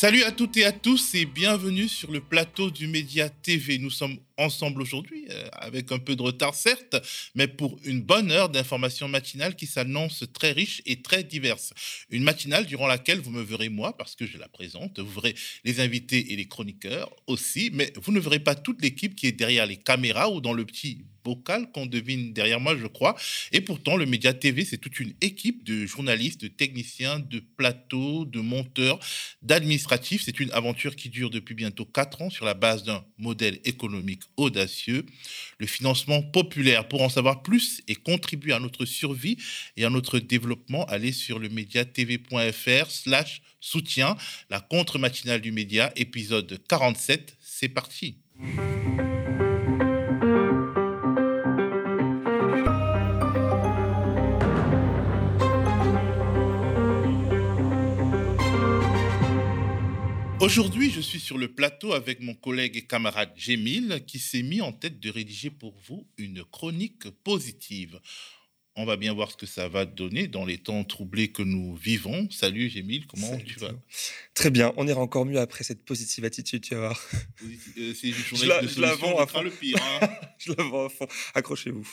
Salut à toutes et à tous et bienvenue sur le plateau du Média TV. Nous sommes ensemble aujourd'hui, euh, avec un peu de retard certes, mais pour une bonne heure d'informations matinales qui s'annonce très riche et très diverse. Une matinale durant laquelle vous me verrez moi, parce que je la présente, vous verrez les invités et les chroniqueurs aussi, mais vous ne verrez pas toute l'équipe qui est derrière les caméras ou dans le petit bocal qu'on devine derrière moi, je crois. Et pourtant, le Média TV, c'est toute une équipe de journalistes, de techniciens, de plateaux, de monteurs, d'administratifs. C'est une aventure qui dure depuis bientôt quatre ans sur la base d'un modèle économique audacieux, le financement populaire. Pour en savoir plus et contribuer à notre survie et à notre développement, allez sur le médiatv.fr slash soutien, la contre-matinale du média, épisode 47. C'est parti. Aujourd'hui, je suis sur le plateau avec mon collègue et camarade Jémil qui s'est mis en tête de rédiger pour vous une chronique positive. On va bien voir ce que ça va donner dans les temps troublés que nous vivons. Salut Jémil, comment tu vas? Très bien, on ira encore mieux après cette positive attitude, tu vas voir. Euh, c'est je la, de solution, à le pire. Hein. je la vends à fond, accrochez-vous.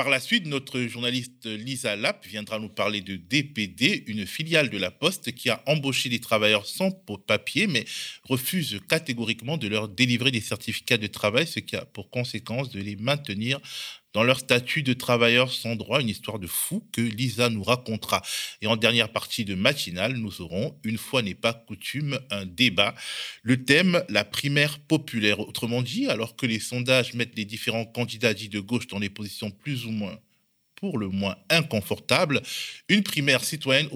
Par la suite, notre journaliste Lisa Lapp viendra nous parler de DPD, une filiale de la Poste qui a embauché des travailleurs sans papier, mais refuse catégoriquement de leur délivrer des certificats de travail, ce qui a pour conséquence de les maintenir dans leur statut de travailleurs sans droit, une histoire de fou que Lisa nous racontera. Et en dernière partie de matinale, nous aurons, une fois n'est pas coutume, un débat. Le thème, la primaire populaire. Autrement dit, alors que les sondages mettent les différents candidats dits de gauche dans des positions plus ou moins pour le moins inconfortable, une primaire citoyenne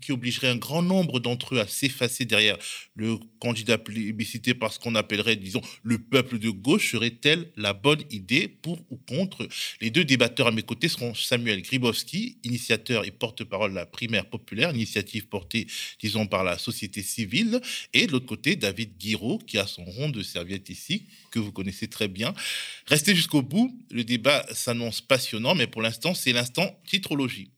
qui obligerait un grand nombre d'entre eux à s'effacer derrière le candidat plébiscité par ce qu'on appellerait, disons, le peuple de gauche, serait-elle la bonne idée pour ou contre? Les deux débatteurs à mes côtés seront Samuel Gribowski, initiateur et porte-parole de la primaire populaire, initiative portée, disons, par la société civile, et de l'autre côté, David Guiraud, qui a son rond de serviette ici, que vous connaissez très bien. Restez jusqu'au bout, le débat s'annonce passionnant, mais pour l'instant, c'est l'instant titrologie.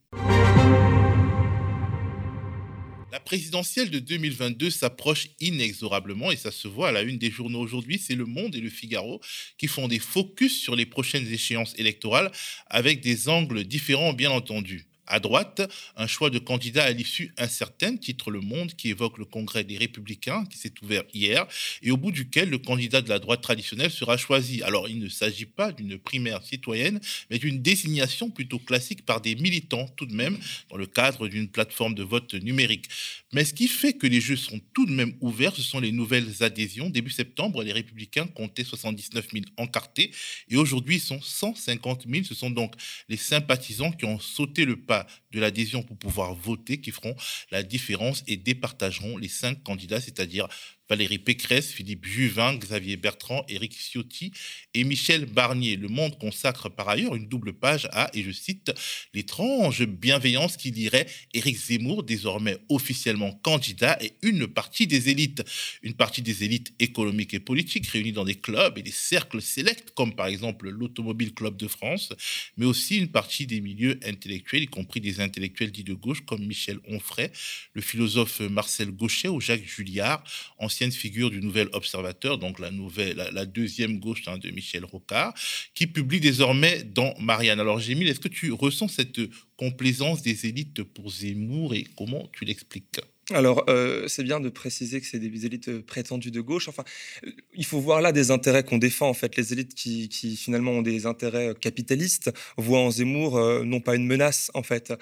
La présidentielle de 2022 s'approche inexorablement et ça se voit à la une des journaux aujourd'hui. C'est Le Monde et Le Figaro qui font des focus sur les prochaines échéances électorales avec des angles différents, bien entendu. À droite, un choix de candidat à l'issue incertaine, titre Le Monde, qui évoque le congrès des Républicains qui s'est ouvert hier et au bout duquel le candidat de la droite traditionnelle sera choisi. Alors, il ne s'agit pas d'une primaire citoyenne, mais d'une désignation plutôt classique par des militants tout de même dans le cadre d'une plateforme de vote numérique. Mais ce qui fait que les jeux sont tout de même ouverts, ce sont les nouvelles adhésions. Début septembre, les Républicains comptaient 79 000 encartés et aujourd'hui, ils sont 150 000. Ce sont donc les sympathisants qui ont sauté le pas de l'adhésion pour pouvoir voter qui feront la différence et départageront les cinq candidats, c'est-à-dire Valérie Pécresse, Philippe Juvin, Xavier Bertrand, Éric Ciotti et Michel Barnier. Le Monde consacre par ailleurs une double page à, et je cite, l'étrange bienveillance qui dirait Éric Zemmour, désormais officiellement candidat, et une partie des élites. Une partie des élites économiques et politiques réunies dans des clubs et des cercles sélects, comme par exemple l'Automobile Club de France, mais aussi une partie des milieux intellectuels, y compris des intellectuels dits de gauche, comme Michel Onfray, le philosophe Marcel Gauchet ou Jacques Julliard, en figure du Nouvel Observateur, donc la, nouvelle, la, deuxième gauche hein, de Michel Rocard, qui publie désormais dans Marianne. Alors, Gémile, est-ce que tu ressens cette complaisance des élites pour Zemmour et comment tu l'expliques? Alors, euh, c'est bien de préciser que c'est des élites prétendues de gauche. Enfin, euh, il faut voir là des intérêts qu'on défend. En fait, les élites qui, finalement ont des intérêts capitalistes voient en Zemmour euh, non pas une menace. En fait,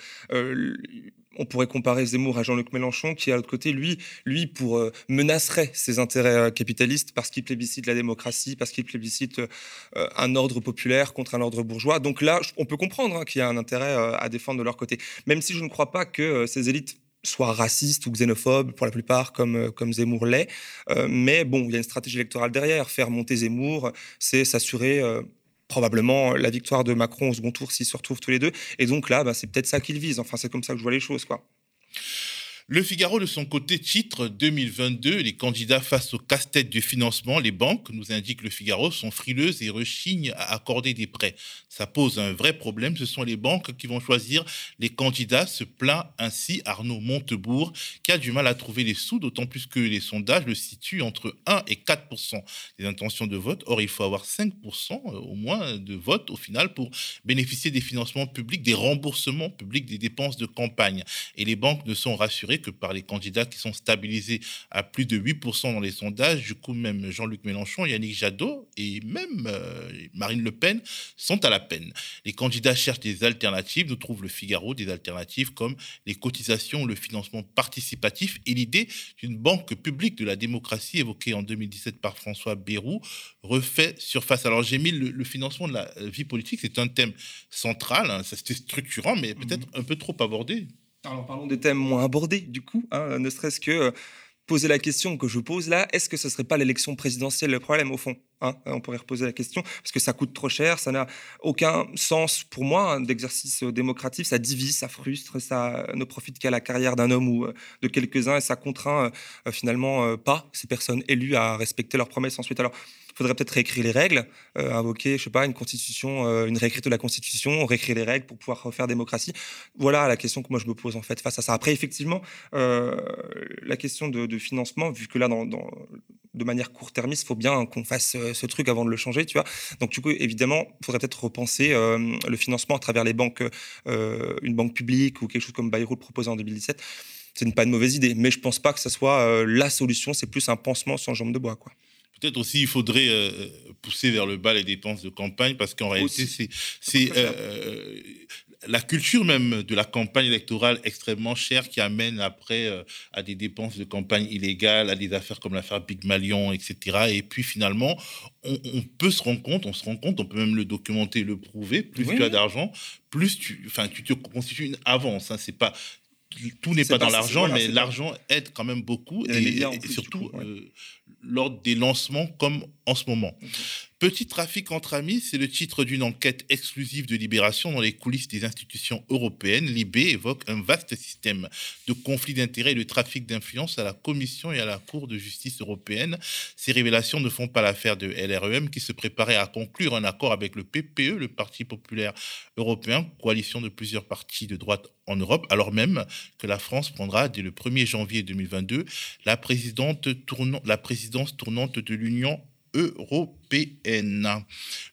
on pourrait comparer Zemmour à Jean-Luc Mélenchon, qui, à l'autre côté, lui, lui pour, euh, menacerait ses intérêts euh, capitalistes parce qu'il plébiscite la démocratie, parce qu'il plébiscite euh, un ordre populaire contre un ordre bourgeois. Donc là, on peut comprendre hein, qu'il y a un intérêt à défendre de leur côté. Même si je ne crois pas que ces élites soient racistes ou xénophobes pour la plupart, comme, comme Zemmour l'est. mais bon, il y a une stratégie électorale derrière. Faire monter Zemmour, c'est s'assurer probablement la victoire de Macron au second tour s'ils se retrouvent tous les deux. Et donc là, bah, c'est peut-être ça qu'ils visent. Enfin, c'est comme ça que je vois les choses, quoi. Le Figaro, de son côté, titre 2022, les candidats face au casse-tête du financement, les banques, nous indique le Figaro, sont frileuses et rechignent à accorder des prêts. Ça pose un vrai problème. Ce sont les banques qui vont choisir les candidats, se plaint ainsi Arnaud Montebourg, qui a du mal à trouver les sous, d'autant plus que les sondages le situent entre 1 et 4% des intentions de vote. Or, il faut avoir 5% euh, au moins de vote au final pour bénéficier des financements publics, des remboursements publics des dépenses de campagne. Et les banques ne sont rassurées que par les candidats qui sont stabilisés à plus de 8% dans les sondages. Du coup, même Jean-Luc Mélenchon, Yannick Jadot et même euh, Marine Le Pen sont à la peine. Les candidats cherchent des alternatives. Nous trouvons le Figaro des alternatives comme les cotisations, le financement participatif et l'idée d'une banque publique de la démocratie évoquée en 2017 par François Bayrou refait surface. Alors j'ai mis le, financement de la vie politique, c'est un thème central, hein, c'était structurant, mais peut-être mmh. un peu trop abordé. Alors parlons des thèmes moins abordés, du coup, hein, ne serait-ce que euh, poser la question que je pose là, est-ce que ce ne serait pas l'élection présidentielle le problème au fond hein On pourrait reposer la question, parce que ça coûte trop cher, ça n'a aucun sens pour moi hein, d'exercice euh, démocratique, ça divise, ça frustre, ça ne profite qu'à la carrière d'un homme ou euh, de quelques-uns, et ça contraint finalement pas ces personnes élues à respecter leurs promesses ensuite. Alors il faudrait peut-être réécrire les règles, euh, invoquer, je sais pas, une constitution, euh, une réécriture de la constitution, réécrire les règles pour pouvoir refaire démocratie. Voilà la question que moi je me pose en fait face à ça. Après, effectivement, euh, la question de, financement, vu que là, de manière court-termiste, il faut bien qu'on fasse ce truc avant de le changer, tu vois. Donc du coup, évidemment, il faudrait peut-être repenser le financement à travers les banques, une banque publique ou quelque chose comme Bayrou le proposait en 2017 c'est pas une mauvaise idée, mais je pense pas que ce soit la solution. C'est plus un pansement sans jambe de bois, quoi. Peut-être aussi, il faudrait euh, pousser vers le bas les dépenses de campagne parce qu'en réalité, c'est euh, la culture même de la campagne électorale extrêmement chère qui amène après euh, à des dépenses de campagne illégales, à des affaires comme l'affaire Big Malion, etc. Et puis finalement, on, peut se rendre compte, on se rend compte, on peut même le documenter, le prouver. Plus tu as d'argent, plus tu, enfin, tu te constitues une avance. Hein, c'est pas tout n'est pas, dans l'argent, mais l'argent aide quand même beaucoup, et, surtout lors des lancements comme en ce moment. Petit trafic entre amis, c'est le titre d'une enquête exclusive de Libération dans les coulisses des institutions européennes. Libé évoque un vaste système de conflits d'intérêts et de trafic d'influence à la Commission et à la Cour de justice européenne. Ces révélations ne font pas l'affaire de LREM qui se préparait à conclure un accord avec le PPE, le Parti populaire européen, coalition de plusieurs partis de droite en Europe, alors même que la France prendra dès le 1er janvier 2022 la, la présidence tournante de l'Union européenne.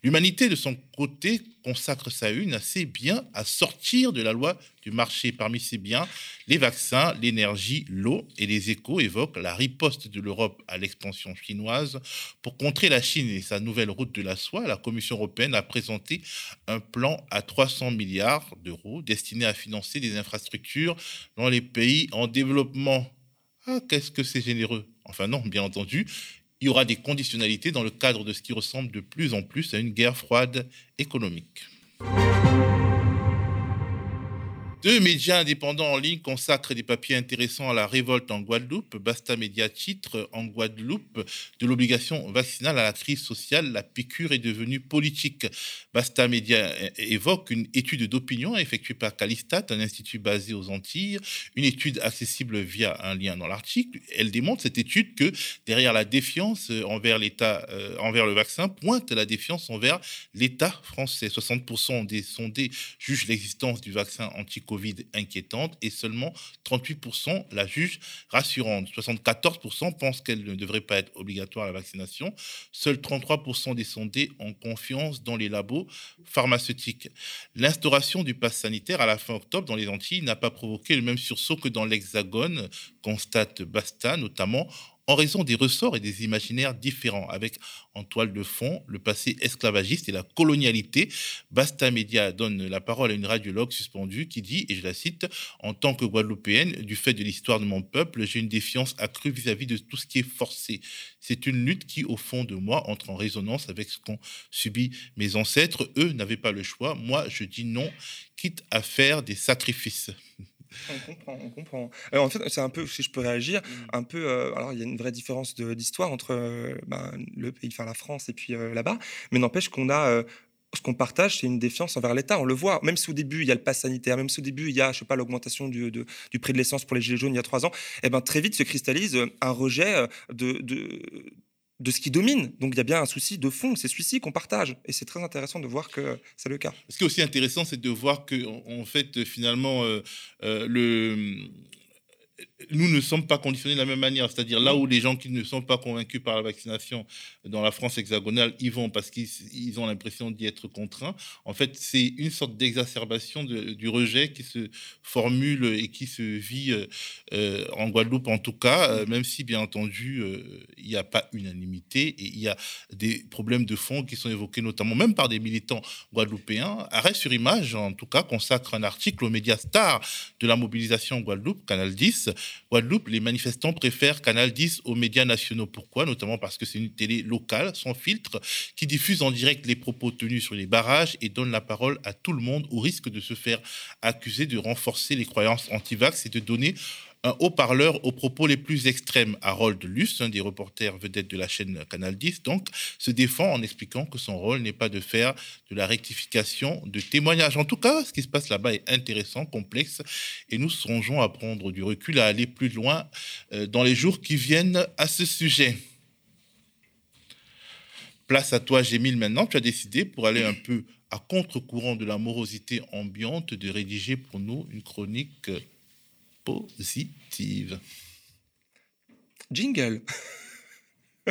L'humanité, de son côté, consacre sa une assez bien à sortir de la loi du marché parmi ses biens, les vaccins, l'énergie, l'eau, et les échos évoquent la riposte de l'Europe à l'expansion chinoise. Pour contrer la Chine et sa nouvelle route de la soie, la Commission européenne a présenté un plan à 300 milliards d'euros destiné à financer des infrastructures dans les pays en développement. Ah, qu'est-ce que c'est généreux Enfin non, bien entendu, il y aura des conditionnalités dans le cadre de ce qui ressemble de plus en plus à une guerre froide économique. Deux médias indépendants en ligne consacrent des papiers intéressants à la révolte en Guadeloupe. Basta Média titre en Guadeloupe de l'obligation vaccinale à la crise sociale. La piqûre est devenue politique. Basta Média évoque une étude d'opinion effectuée par Calistat, un institut basé aux Antilles. Une étude accessible via un lien dans l'article. Elle démontre cette étude que derrière la défiance envers l'État, euh, envers le vaccin, pointe la défiance envers l'État français. 60% des sondés jugent l'existence du vaccin anti Covid inquiétante et seulement 38% la jugent rassurante. 74% pensent qu'elle ne devrait pas être obligatoire la vaccination. Seuls 33% des sondés ont confiance dans les labos pharmaceutiques. L'instauration du pass sanitaire à la fin octobre dans les Antilles n'a pas provoqué le même sursaut que dans l'Hexagone, constate Basta, notamment en raison des ressorts et des imaginaires différents, avec en toile de fond le passé esclavagiste et la colonialité. Basta Media donne la parole à une radiologue suspendue qui dit, et je la cite, En tant que Guadeloupéenne, du fait de l'histoire de mon peuple, j'ai une défiance accrue vis-à-vis de tout ce qui est forcé. C'est une lutte qui, au fond de moi, entre en résonance avec ce qu'ont subi mes ancêtres. Eux n'avaient pas le choix. Moi, je dis non, quitte à faire des sacrifices. On comprend, on comprend. Alors, en fait, c'est un peu, si je peux réagir, mmh. un peu. Euh, alors, il y a une vraie différence d'histoire entre euh, ben, le pays, enfin la France et puis euh, là-bas, mais n'empêche qu'on a ce qu'on partage, c'est une défiance envers l'État. On le voit, même si au début, il y a le pass sanitaire, même si au début, il y a, je sais pas, l'augmentation du, du, prix de l'essence pour les gilets jaunes il y a trois ans, eh ben, très vite se cristallise un rejet de, de, de ce qui domine. Donc il y a bien un souci de fond, c'est celui-ci qu'on partage. Et c'est très intéressant de voir que c'est le cas. Ce qui est aussi intéressant, c'est de voir que, en fait, finalement, euh, euh, le nous ne sommes pas conditionnés de la même manière. C'est-à-dire là où les gens qui ne sont pas convaincus par la vaccination dans la France hexagonale y vont parce qu'ils ont l'impression d'y être contraints. En fait, c'est une sorte d'exacerbation du rejet qui se formule et qui se vit euh, euh, en Guadeloupe en tout cas, euh, même si bien entendu il n'y a pas unanimité et il y a des problèmes de fond qui sont évoqués notamment même par des militants guadeloupéens. Arrêt sur image, en tout cas, consacre un article au média star de la mobilisation Guadeloupe, Canal 10, Guadeloupe, les manifestants préfèrent Canal 10 aux médias nationaux. Pourquoi? Notamment parce que c'est une télé locale, sans filtre, qui diffuse en direct les propos tenus sur les barrages et donne la parole à tout le monde au risque de se faire accuser de renforcer les croyances anti-vax et de donner un haut-parleur aux propos les plus extrêmes. Harold Luce, un des reporters vedettes de la chaîne Canal 10, donc, se défend en expliquant que son rôle n'est pas de faire de la rectification de témoignages. En tout cas, ce qui se passe là-bas est intéressant, complexe, et nous songeons à prendre du recul, à aller plus loin euh, dans les jours qui viennent à ce sujet. Place à toi, Gémile, maintenant. Tu as décidé, pour aller un peu à contre-courant de la morosité ambiante, de rédiger pour nous une chronique positive. Jingle.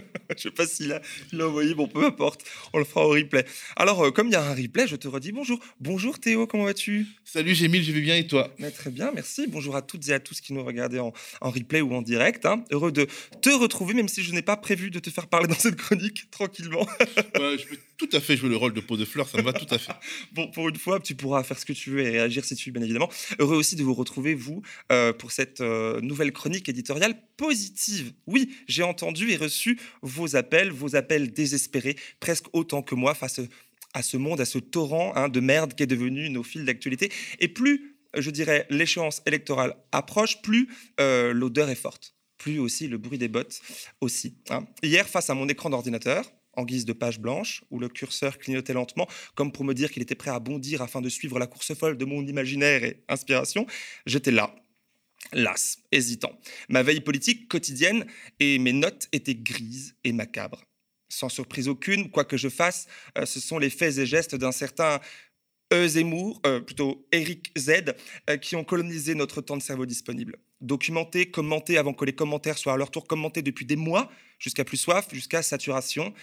je sais pas s'il a, envoyé, bon, peu importe, on le fera au replay. Alors, euh, comme il y a un replay, je te redis bonjour. Bonjour Théo, comment vas-tu? Salut Gémile, je vais bien et toi? Très bien, merci. Bonjour à toutes et à tous qui nous regardaient en, replay ou en direct. Hein. Heureux de te retrouver, même si je n'ai pas prévu de te faire parler dans cette chronique, tranquillement. je peux tout à fait jouer le rôle de pot de fleurs, ça me va tout à fait. bon, pour une fois, tu pourras faire ce que tu veux et réagir si tu veux, bien évidemment. Heureux aussi de vous retrouver, vous, euh, pour cette euh, nouvelle chronique éditoriale positive. Oui, j'ai entendu et reçu vos appels, vos appels désespérés, presque autant que moi face à ce monde, à ce torrent hein, de merde qui est devenu nos fils d'actualité. Et plus, je dirais, l'échéance électorale approche, plus euh, l'odeur est forte plus aussi le bruit des bottes aussi. Hein. Hier, face à mon écran d'ordinateur, en guise de page blanche, où le curseur clignotait lentement, comme pour me dire qu'il était prêt à bondir afin de suivre la course folle de mon imaginaire et inspiration, j'étais là, las, hésitant. Ma veille politique quotidienne et mes notes étaient grises et macabres. Sans surprise aucune, quoi que je fasse, euh, ce sont les faits et gestes d'un certain E. Zemmour, euh, plutôt Eric Z, euh, qui ont colonisé notre temps de cerveau disponible. Documenter, commenter avant que les commentaires soient à leur tour commentés depuis des mois, jusqu'à plus soif, jusqu'à saturation.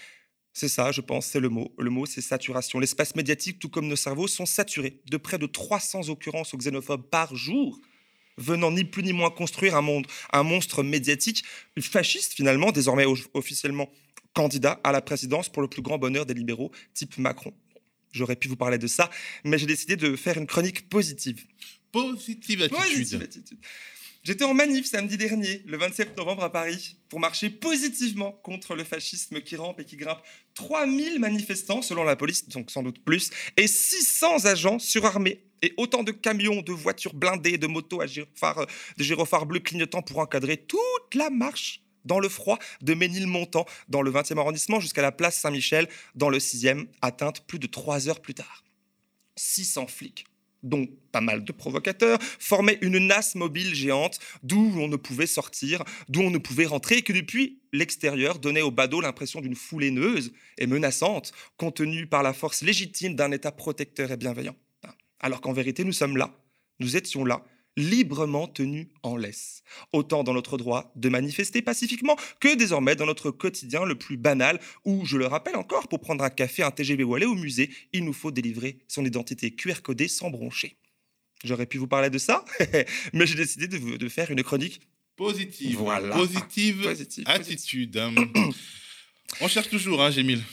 C'est ça, je pense, c'est le mot. Le mot, c'est saturation. L'espace médiatique, tout comme nos cerveaux, sont saturés de près de 300 occurrences aux xénophobes par jour venant ni plus ni moins construire un, monde, un monstre médiatique fasciste finalement, désormais officiellement candidat à la présidence pour le plus grand bonheur des libéraux, type Macron. J'aurais pu vous parler de ça, mais j'ai décidé de faire une chronique positive. Positive attitude. attitude. J'étais en manif samedi dernier, le 27 novembre à Paris, pour marcher positivement contre le fascisme qui rampe et qui grimpe. 3000 manifestants selon la police, donc sans doute plus, et 600 agents surarmés et autant de camions, de voitures blindées, de motos à gyrophares, bleus clignotant pour encadrer toute la marche dans le froid de Ménilmontant, dans le 20e arrondissement, jusqu'à la place Saint-Michel, dans le 6e, atteinte plus de trois heures plus tard. 600 flics, dont pas mal de provocateurs, formaient une nasse mobile géante d'où on ne pouvait sortir, d'où on ne pouvait rentrer, et que depuis l'extérieur donnait au badaud l'impression d'une foule haineuse et menaçante, contenue par la force légitime d'un État protecteur et bienveillant. Alors qu'en vérité nous sommes là, nous étions là, librement tenus en laisse, autant dans notre droit de manifester pacifiquement que désormais dans notre quotidien le plus banal, où, je le rappelle encore, pour prendre un café, un TGV ou aller au musée, il nous faut délivrer son identité QR codée sans broncher. J'aurais pu vous parler de ça, mais j'ai décidé de, faire une chronique positive. Positive, attitude. On cherche toujours, hein, Gémile.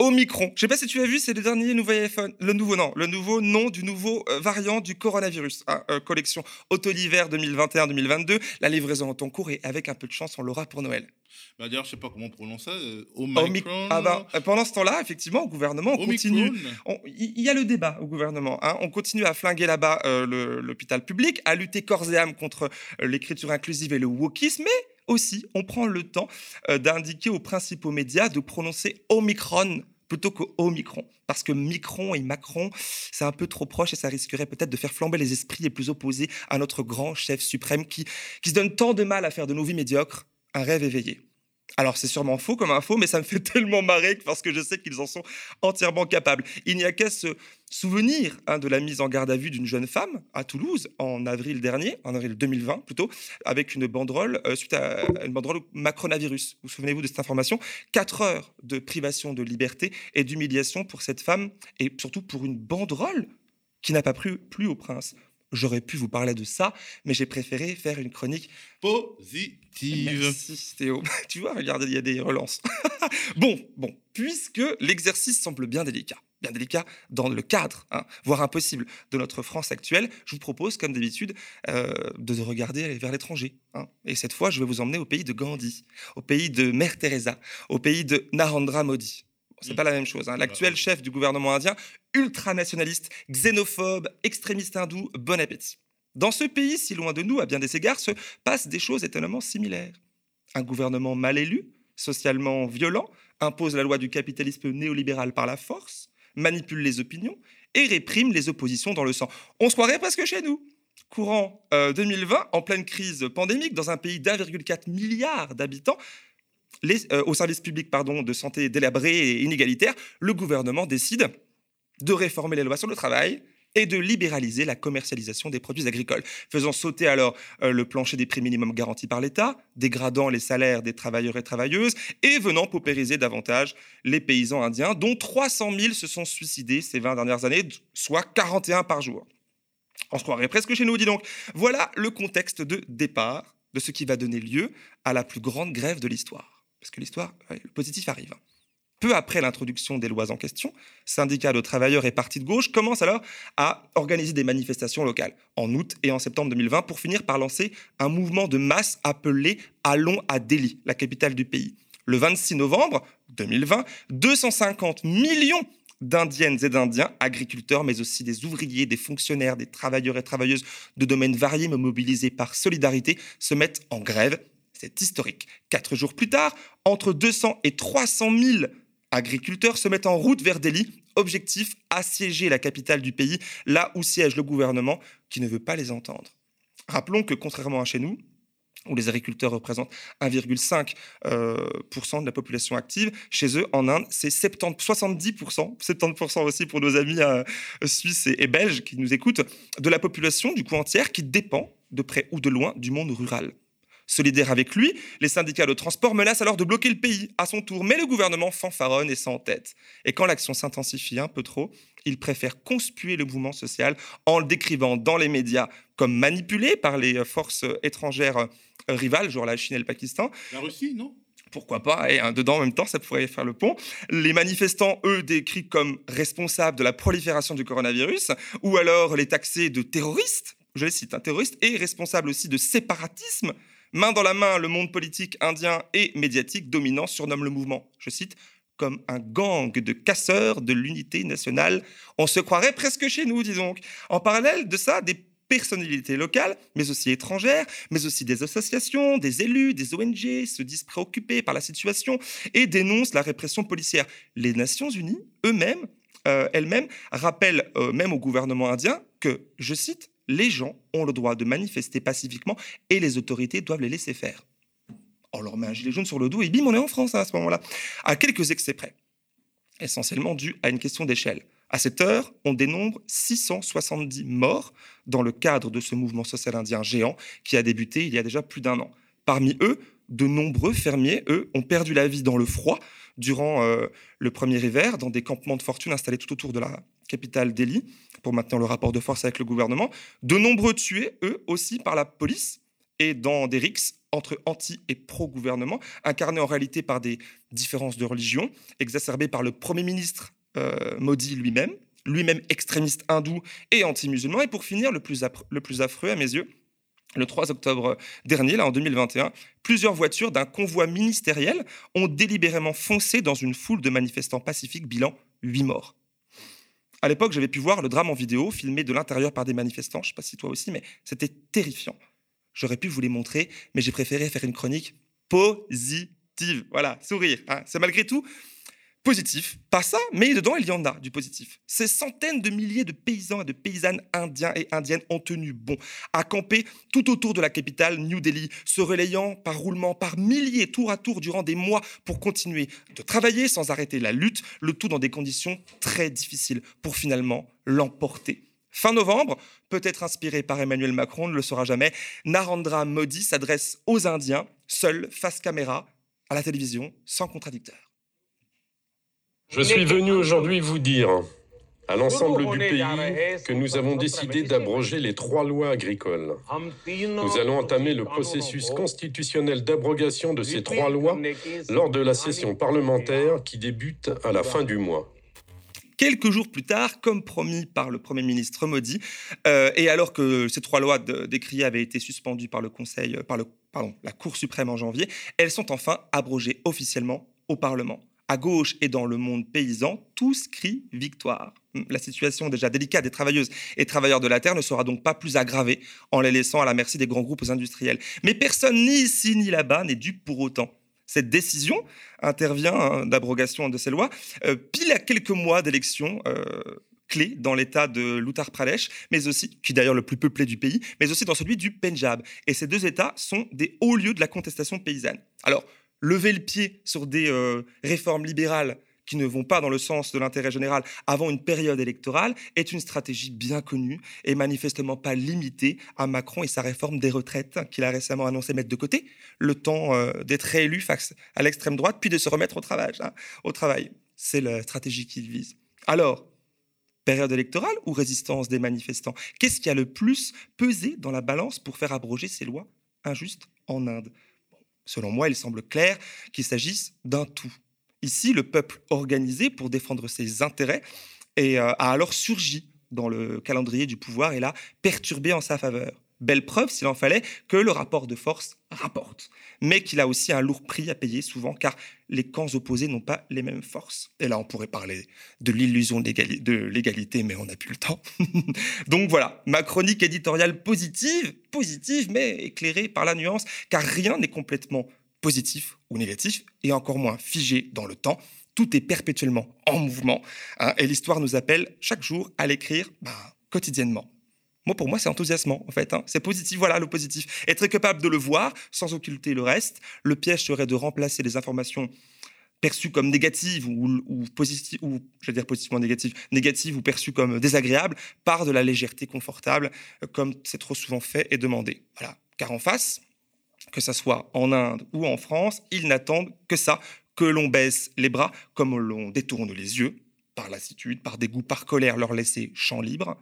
Omicron. Je sais pas si tu as vu, c'est le dernier nouveau iPhone, le nouveau non, le nouveau nom du nouveau euh, variant du coronavirus. Hein, euh, collection auto-hiver 2021-2022. La livraison est en cours et avec un peu de chance, on l'aura pour Noël. Bah D'ailleurs, je sais pas comment on prononce ça. Euh, Omicron. Ah bah, pendant ce temps-là, effectivement, au gouvernement, on continue. Il y, a le débat au gouvernement. Hein. on continue à flinguer là-bas l'hôpital public, à lutter corps et âme contre l'écriture inclusive et le wokisme, mais aussi, on prend le temps d'indiquer aux principaux médias de prononcer Omicron plutôt qu'au Omicron. Parce que Micron et Macron, c'est un peu trop proche et ça risquerait peut-être de faire flamber les esprits les plus opposés à notre grand chef suprême qui, qui se donne tant de mal à faire de nos vies médiocres un rêve éveillé. Alors c'est sûrement faux comme info, mais ça me fait tellement marrer parce que je sais qu'ils en sont entièrement capables. Il n'y a qu'à se souvenir hein, de la mise en garde à vue d'une jeune femme à Toulouse en avril dernier, en avril 2020 plutôt, avec une banderole euh, suite à une banderole Macronavirus. Vous souvenez-vous de cette information? Quatre heures de privation de liberté et d'humiliation pour cette femme et surtout pour une banderole qui n'a pas plu, plus au prince. J'aurais pu vous parler de ça, mais j'ai préféré faire une chronique positive. Merci Théo. Tu vois, regardez, il y a des relances. bon, bon, puisque l'exercice semble bien délicat, bien délicat dans le cadre, hein, voire impossible, de notre France actuelle, je vous propose, comme d'habitude, euh, de regarder vers l'étranger. Hein. Et cette fois, je vais vous emmener au pays de Gandhi, au pays de Mère Teresa, au pays de Narendra Modi c'est pas la même chose. Hein. L'actuel chef du gouvernement indien, ultranationaliste, xénophobe, extrémiste hindou, bon appétit. Dans ce pays, si loin de nous, à bien des égards, se passent des choses étonnamment similaires. Un gouvernement mal élu, socialement violent, impose la loi du capitalisme néolibéral par la force, manipule les opinions et réprime les oppositions dans le sang. On se croirait presque chez nous. Courant 2020, euh, en pleine crise pandémique, dans un pays d'1,4 milliard d'habitants, euh, au service public pardon, de santé délabré et inégalitaire, le gouvernement décide de réformer les lois sur le travail et de libéraliser la commercialisation des produits agricoles, faisant sauter alors euh, le plancher des prix minimums garantis par l'État, dégradant les salaires des travailleurs et travailleuses et venant paupériser davantage les paysans indiens, dont 300 000 se sont suicidés ces 20 dernières années, soit 41 par jour. On se croirait presque chez nous, dis donc. Voilà le contexte de départ de ce qui va donner lieu à la plus grande grève de l'histoire parce que l'histoire, le positif arrive. Peu après l'introduction des lois en question, syndicats de travailleurs et partis de gauche commencent alors à organiser des manifestations locales en août et en septembre 2020 pour finir par lancer un mouvement de masse appelé Allons à Delhi, la capitale du pays. Le 26 novembre 2020, 250 millions d'Indiennes et d'Indiens, agriculteurs, mais aussi des ouvriers, des fonctionnaires, des travailleurs et travailleuses de domaines variés, mais mobilisés par solidarité, se mettent en grève c'est historique. Quatre jours plus tard, entre 200 et 300 000 agriculteurs se mettent en route vers Delhi. Objectif, assiéger la capitale du pays, là où siège le gouvernement qui ne veut pas les entendre. Rappelons que contrairement à chez nous, où les agriculteurs représentent 1,5% euh, de la population active. Chez eux, en Inde, c'est 70%, 70% aussi pour nos amis euh, suisses et, et, belges qui nous écoutent, de la population du coup entière qui dépend de près ou de loin du monde rural. Solidaire avec lui, les syndicats de transport menacent alors de bloquer le pays à son tour, mais le gouvernement fanfaronne et sans tête. Et quand l'action s'intensifie un peu trop, il préfère conspuer le mouvement social en le décrivant dans les médias comme manipulé par les forces étrangères rivales, genre la Chine et le Pakistan. La Russie, non? Pourquoi pas, et dedans en même temps, ça pourrait faire le pont. Les manifestants, eux, décrits comme responsables de la prolifération du coronavirus, ou alors les taxés de terroristes, je les cite, un terroriste, et responsables aussi de séparatisme, Main dans la main, le monde politique indien et médiatique dominant surnomme le mouvement, je cite, comme un gang de casseurs de l'unité nationale. On se croirait presque chez nous, disons. En parallèle de ça, des personnalités locales, mais aussi étrangères, mais aussi des associations, des élus, des ONG se disent préoccupés par la situation et dénoncent la répression policière. Les Nations Unies, eux-mêmes, euh, elles-mêmes, rappellent euh, même au gouvernement indien que, je cite, les gens ont le droit de manifester pacifiquement et les autorités doivent les laisser faire. On leur met un gilet jaune sur le dos et bim, on est en France hein, à ce moment-là. À quelques excès près, essentiellement dû à une question d'échelle. À cette heure, on dénombre 670 morts dans le cadre de ce mouvement social indien géant qui a débuté il y a déjà plus d'un an. Parmi eux, de nombreux fermiers, eux, ont perdu la vie dans le froid durant euh, le premier hiver, dans des campements de fortune installés tout autour de la capitale Delhi pour maintenir le rapport de force avec le gouvernement. De nombreux tués, eux aussi, par la police et dans des rixes entre anti et pro-gouvernement, incarnés en réalité par des différences de religion, exacerbées par le Premier ministre euh, Modi lui-même, lui-même extrémiste hindou et anti-musulman. Et pour finir, le plus, le plus affreux à mes yeux, le 3 octobre dernier, là en 2021, plusieurs voitures d'un convoi ministériel ont délibérément foncé dans une foule de manifestants pacifiques, bilan 8 morts. À l'époque, j'avais pu voir le drame en vidéo, filmé de l'intérieur par des manifestants. Je ne sais pas si toi aussi, mais c'était terrifiant. J'aurais pu vous les montrer, mais j'ai préféré faire une chronique positive. Voilà, sourire. Hein. C'est malgré tout positif, pas ça, mais dedans, il y en a du positif. Ces centaines de milliers de paysans et de paysannes indiens et indiennes ont tenu bon, à camper tout autour de la capitale, New Delhi, se relayant par roulement, par milliers, tour à tour, durant des mois, pour continuer de travailler sans arrêter la lutte, le tout dans des conditions très difficiles, pour finalement l'emporter. Fin novembre, peut-être inspiré par Emmanuel Macron, ne le saura jamais, Narendra Modi s'adresse aux Indiens, seul, face caméra, à la télévision, sans contradicteur. Je suis venu aujourd'hui vous dire à l'ensemble du pays que nous avons décidé d'abroger les trois lois agricoles. Nous allons entamer le processus constitutionnel d'abrogation de ces trois lois lors de la session parlementaire qui débute à la fin du mois. Quelques jours plus tard, comme promis par le Premier ministre Modi, euh, et alors que ces trois lois décriées avaient été suspendues par le Conseil, par le, pardon, la Cour suprême en janvier, elles sont enfin abrogées officiellement au Parlement à gauche et dans le monde paysan, tous crient victoire. La situation déjà délicate des travailleuses et travailleurs de la terre ne sera donc pas plus aggravée en les laissant à la merci des grands groupes industriels. Mais personne ni ici ni là-bas n'est dupe pour autant. Cette décision intervient hein, d'abrogation de ces lois euh, pile à quelques mois d'élections euh, clés dans l'État de l'Uttar Pradesh, mais aussi, qui est d'ailleurs le plus peuplé du pays, mais aussi dans celui du Punjab. Et ces deux États sont des hauts lieux de la contestation paysanne. Alors, lever le pied sur des euh, réformes libérales qui ne vont pas dans le sens de l'intérêt général avant une période électorale est une stratégie bien connue et manifestement pas limitée à Macron et sa réforme des retraites qu'il a récemment annoncé mettre de côté le temps euh, d'être réélu face à l'extrême droite puis de se remettre au travail. Hein, au travail. C'est la stratégie qu'il vise. Alors, période électorale ou résistance des manifestants? Qu'est-ce qui a le plus pesé dans la balance pour faire abroger ces lois injustes en Inde? Selon moi, il semble clair qu'il s'agisse d'un tout. Ici, le peuple organisé pour défendre ses intérêts et, euh, a alors surgi dans le calendrier du pouvoir et l'a perturbé en sa faveur. Belle preuve, s'il en fallait, que le rapport de force rapporte, mais qu'il a aussi un lourd prix à payer souvent, car les camps opposés n'ont pas les mêmes forces. Et là, on pourrait parler de l'illusion de l'égalité, mais on n'a plus le temps. Donc voilà, ma chronique éditoriale positive, positive, mais éclairée par la nuance, car rien n'est complètement positif ou négatif, et encore moins figé dans le temps. Tout est perpétuellement en mouvement, hein, et l'histoire nous appelle chaque jour à l'écrire ben, quotidiennement. Pour moi, c'est enthousiasmant, en fait. Hein. C'est positif, voilà le positif. Être capable de le voir sans occulter le reste. Le piège serait de remplacer les informations perçues comme négatives ou, ou ou je veux dire positivement négatives, négatives ou perçues comme désagréables, par de la légèreté confortable, euh, comme c'est trop souvent fait et demandé. Voilà. Car en face, que ça soit en Inde ou en France, ils n'attendent que ça, que l'on baisse les bras, comme l'on détourne les yeux, par lassitude, par dégoût, par colère, leur laisser champ libre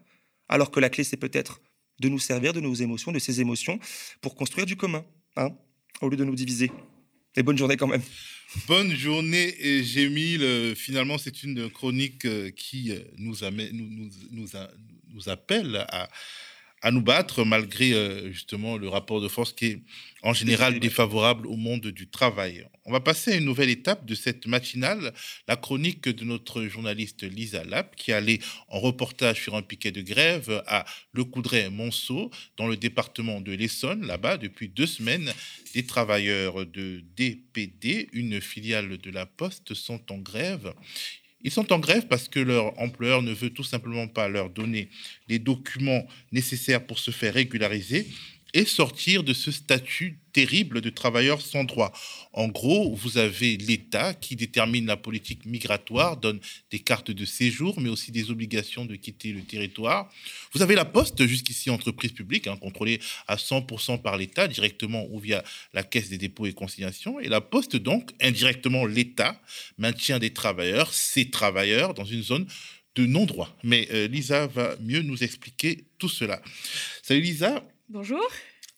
alors que la clé, c'est peut-être de nous servir de nos émotions, de ces émotions, pour construire du commun, hein, au lieu de nous diviser. Et bonne journée quand même. Bonne journée, Gémile. Finalement, c'est une chronique euh, qui euh, nous, nous appelle à, à nous battre malgré euh, justement le rapport de force qui est en général défavorable au monde du travail. On va passer à une nouvelle étape de cette matinale, la chronique de notre journaliste Lisa Lapp qui allait en reportage sur un piquet de grève à Le Coudray-Monceau dans le département de l'Essonne. Là-bas, depuis deux semaines, des travailleurs de DPD, une filiale de la Poste, sont en grève. Ils sont en grève parce que leur employeur ne veut tout simplement pas leur donner les documents nécessaires pour se faire régulariser et sortir de ce statut terrible de travailleurs sans droit. En gros, vous avez l'État qui détermine la politique migratoire, donne des cartes de séjour, mais aussi des obligations de quitter le territoire. Vous avez la Poste, jusqu'ici entreprise publique, hein, contrôlée à 100% par l'État, directement ou via la Caisse des dépôts et consignations. Et la Poste, donc, indirectement l'État, maintient des travailleurs, ces travailleurs, dans une zone de non-droit. Mais euh, Lisa va mieux nous expliquer tout cela. Salut Lisa, Bonjour.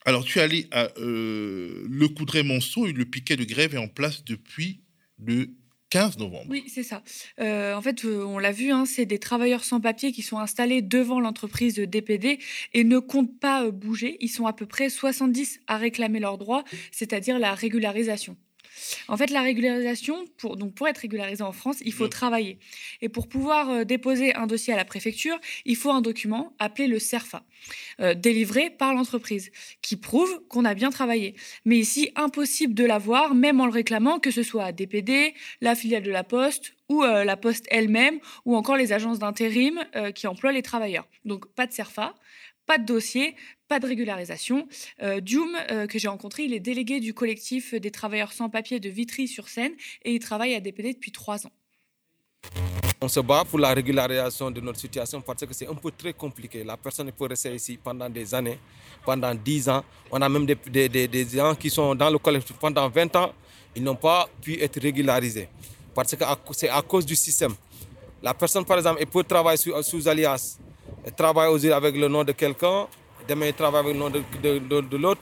Alors, tu es allé à euh, Le Coudray-Monceau et le piquet de grève est en place depuis le 15 novembre. Oui, c'est ça. Euh, en fait, euh, on l'a vu, hein, c'est des travailleurs sans papier qui sont installés devant l'entreprise DPD et ne comptent pas bouger. Ils sont à peu près 70 à réclamer leurs droits, c'est-à-dire la régularisation. En fait, la régularisation, pour, donc pour être régularisé en France, il faut Mhm. travailler. Et pour pouvoir euh, déposer un dossier à la préfecture, il faut un document appelé le CERFA, euh, délivré par l'entreprise, qui prouve qu'on a bien travaillé. Mais ici, impossible de l'avoir, même en le réclamant, que ce soit à DPD, la filiale de la Poste ou euh, la Poste elle-même, ou encore les agences d'intérim qui emploient les travailleurs. Donc pas de CERFA, pas de dossier, pas de régularisation. Euh, Dioum, euh, que j'ai rencontré, il est délégué du collectif des travailleurs sans papier de Vitry-sur-Seine et il travaille à DPD depuis trois ans. On se bat pour la régularisation de notre situation parce que c'est un peu très compliqué. La personne peut rester ici pendant des années, pendant 10 ans. On a même des, gens qui sont dans le collectif pendant 20 ans, ils n'ont pas pu être régularisés. Parce que c'est à cause du système. La personne, par exemple, elle peut travailler sous, sous alias. Travaille aussi avec le nom de quelqu'un. Demain, elle travaille avec le nom de, de, de, de l'autre.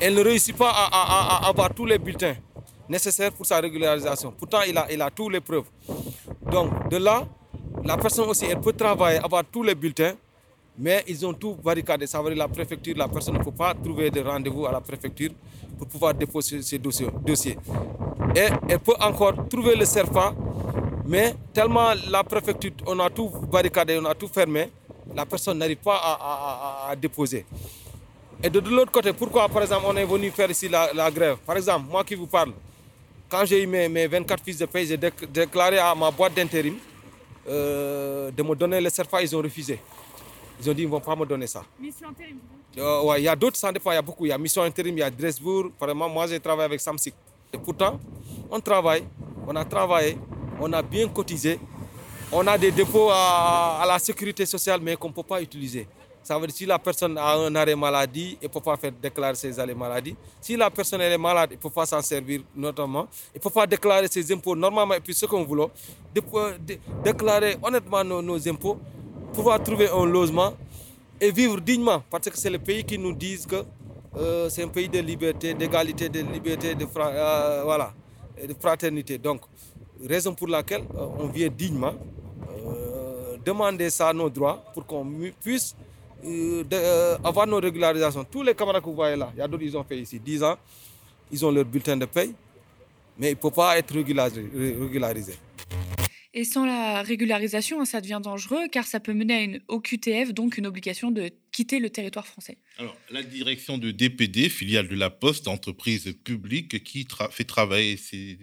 Elle ne réussit pas à, à, à avoir tous les bulletins nécessaires pour sa régularisation. Pourtant, il a, il a toutes les preuves. Donc, de là, la personne aussi, elle peut travailler, avoir tous les bulletins, mais ils ont tout barricadé. Ça veut dire la préfecture, la personne ne peut pas trouver de rendez-vous à la préfecture pour pouvoir déposer ses dossiers. Et elle peut encore trouver le CERFA, mais tellement la préfecture, on a tout barricadé, on a tout fermé, la personne n'arrive pas à, à, à, déposer. Et de, de l'autre côté, pourquoi, par exemple, on est venu faire ici la, la grève? Par exemple, moi qui vous parle, quand j'ai eu mes, mes, 24 fiches de paie, j'ai déclaré à ma boîte d'intérim euh, de me donner le CERFA, ils ont refusé. Ils ont dit qu'ils ne vont pas me donner ça. Mission intérim euh, ouais, Il y a d'autres, ça dépend, il y a beaucoup. Il y a Mission intérim, il y a Dresbourg. Vraiment, moi, j'ai travaillé avec Samsic. Et pourtant, on travaille, on a travaillé, on a bien cotisé. On a des dépôts à, la sécurité sociale, mais qu'on ne peut pas utiliser. Ça veut dire si la personne a un arrêt maladie, il ne peut pas faire déclarer ses arrêts maladie. Si la personne est malade, il ne peut pas s'en servir notamment. Il ne peut pas déclarer ses impôts normalement. Et puis ce qu'on voulait, déclarer honnêtement nos, nos, impôts, pouvoir trouver un logement et vivre dignement. Parce que c'est le pays qui nous dit que euh, c'est un pays de liberté, d'égalité, de liberté, de, euh, voilà, de fraternité. Donc, raison pour laquelle euh, on vit dignement, demander ça à nos droits pour qu'on puisse euh, euh, avoir nos régularisations. Tous les camarades que vous voyez là, il y a d'autres, ils ont fait ici 10 ans, ils ont leur bulletin de paye, mais ils ne peuvent pas être régularisés. Et sans la régularisation, ça devient dangereux car ça peut mener à une OQTF, donc une obligation de quitter le territoire français. Alors, la direction de DPD, filiale de la Poste, entreprise publique qui tra fait travailler ces,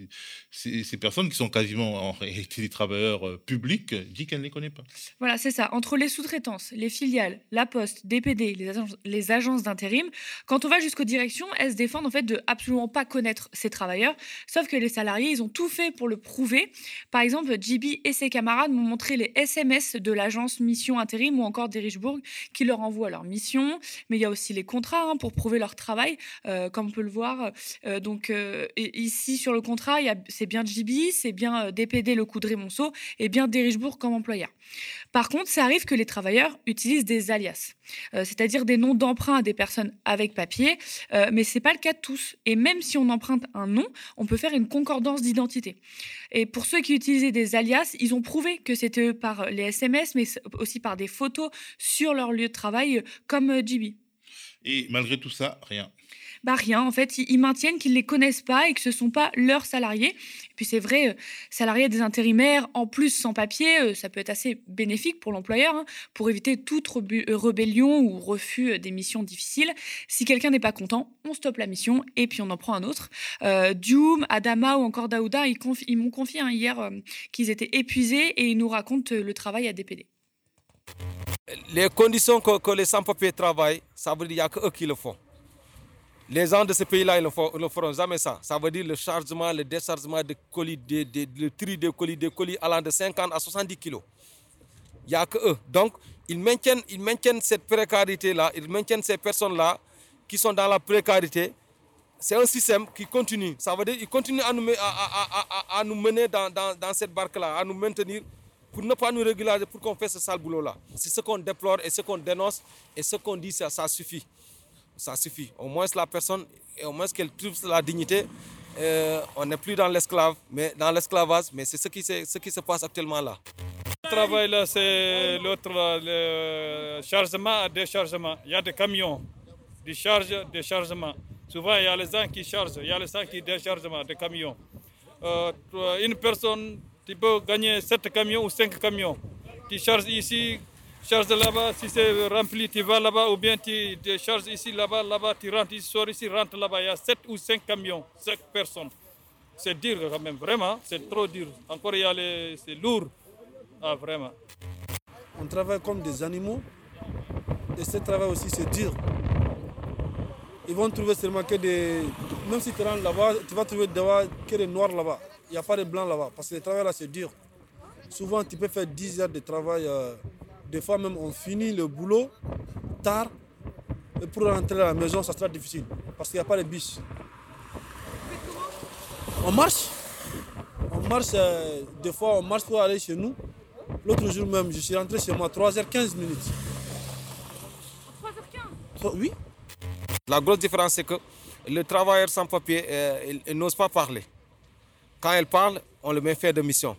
ces, ces, personnes qui sont quasiment en réalité des travailleurs euh, publics, dit qu'elle ne les connaît pas. Voilà, c'est ça. Entre les sous-traitances, les filiales, la Poste, DPD, les agences, les agences d'intérim, quand on va jusqu'aux directions, elles se défendent en fait de absolument pas connaître ces travailleurs, sauf que les salariés, ils ont tout fait pour le prouver. Par exemple, JB et ses camarades m'ont montré les SMS de l'agence Mission Intérim ou encore d'Erichbourg qui leur envoient leur mission, mais il y a aussi les contrats hein, pour prouver leur travail, euh, comme on peut le voir. Euh, donc euh, ici sur le contrat, c'est bien JB, c'est bien DPD le Coudray Monceau et bien Derichbourg comme employeur. Par contre, ça arrive que les travailleurs utilisent des alias, c'est-à-dire des noms d'emprunt à des personnes avec papier, mais c'est pas le cas de tous. Et même si on emprunte un nom, on peut faire une concordance d'identité. Et pour ceux qui utilisaient des alias, ils ont prouvé que c'était par les SMS, mais aussi par des photos sur leur lieu de travail, comme JB. Et malgré tout ça, rien. Bah rien, en fait, ils, maintiennent qu'ils ne les connaissent pas et que ce ne sont pas leurs salariés. Et puis c'est vrai, euh, salariés des intérimaires, en plus sans papier, euh, ça peut être assez bénéfique pour l'employeur, hein, pour éviter toute rébellion ou refus des missions difficiles. Si quelqu'un n'est pas content, on stoppe la mission et puis on en prend un autre. Euh, Dioum, Adama ou encore Daouda, ils, m'ont confié hein, hier euh, qu'ils étaient épuisés et ils nous racontent le travail à DPD. Les conditions que, que les sans-papiers travaillent, ça veut dire qu'il n'y a qu'eux qui le font. Les gens de ce pays-là, ils ne le feront jamais ça. Ça veut dire le chargement, le déchargement de colis, de, le tri de colis, de colis allant de 50 à 70 kilos. Il n'y a que eux. Donc, ils maintiennent, ils maintiennent cette précarité-là, ils maintiennent ces personnes-là qui sont dans la précarité. C'est un système qui continue. Ça veut dire qu'ils continuent à nous, mener dans cette barque-là, à nous maintenir pour ne pas nous régulariser, pour qu'on fasse ce sale boulot-là. C'est ce qu'on déplore et ce qu'on dénonce et ce qu'on dit, ça, suffit ça suffit. Au moins la personne, au moins qu'elle trouve la dignité. Euh, on n'est plus dans l'esclave, mais dans l'esclavage, mais c'est ce qui, se, passe actuellement là. Le travail là, c'est l'autre, le chargement, déchargement. Il y a des camions, des charges, déchargement. Souvent, il y a les gens qui chargent, il y a les gens qui déchargent des camions. Euh, une personne, tu peux gagner 7 camions ou 5 camions. Tu charges ici, charges là-bas, si c'est rempli, tu vas là-bas, ou bien tu charges ici, là-bas, là-bas, tu rentres ici, sors ici, rentres là-bas. Il y a 7 ou 5 camions, 5 personnes. C'est dur quand même, vraiment, c'est trop dur. Encore, c'est lourd. Ah, vraiment. On travaille comme des animaux. Et ce travail aussi, c'est dur. Ils vont trouver seulement que des. Même si tu rentres là-bas, tu vas trouver que des noirs là-bas. Il n'y a pas de blancs là-bas. Parce que le travail là, c'est dur. Souvent, tu peux faire 10 heures de travail. Euh, des fois, même, on finit le boulot tard. Et pour rentrer à la maison, ça sera difficile. Parce qu'il n'y a pas de bus. On marche. On marche. Euh, des fois, on marche pour aller chez nous. L'autre jour même, je suis rentré chez moi 3h15 minutes. 3h15 Oui. La grosse différence, c'est que le travailleur sans papier, euh, il, n'ose pas parler. Quand il parle, on le met faire de mission.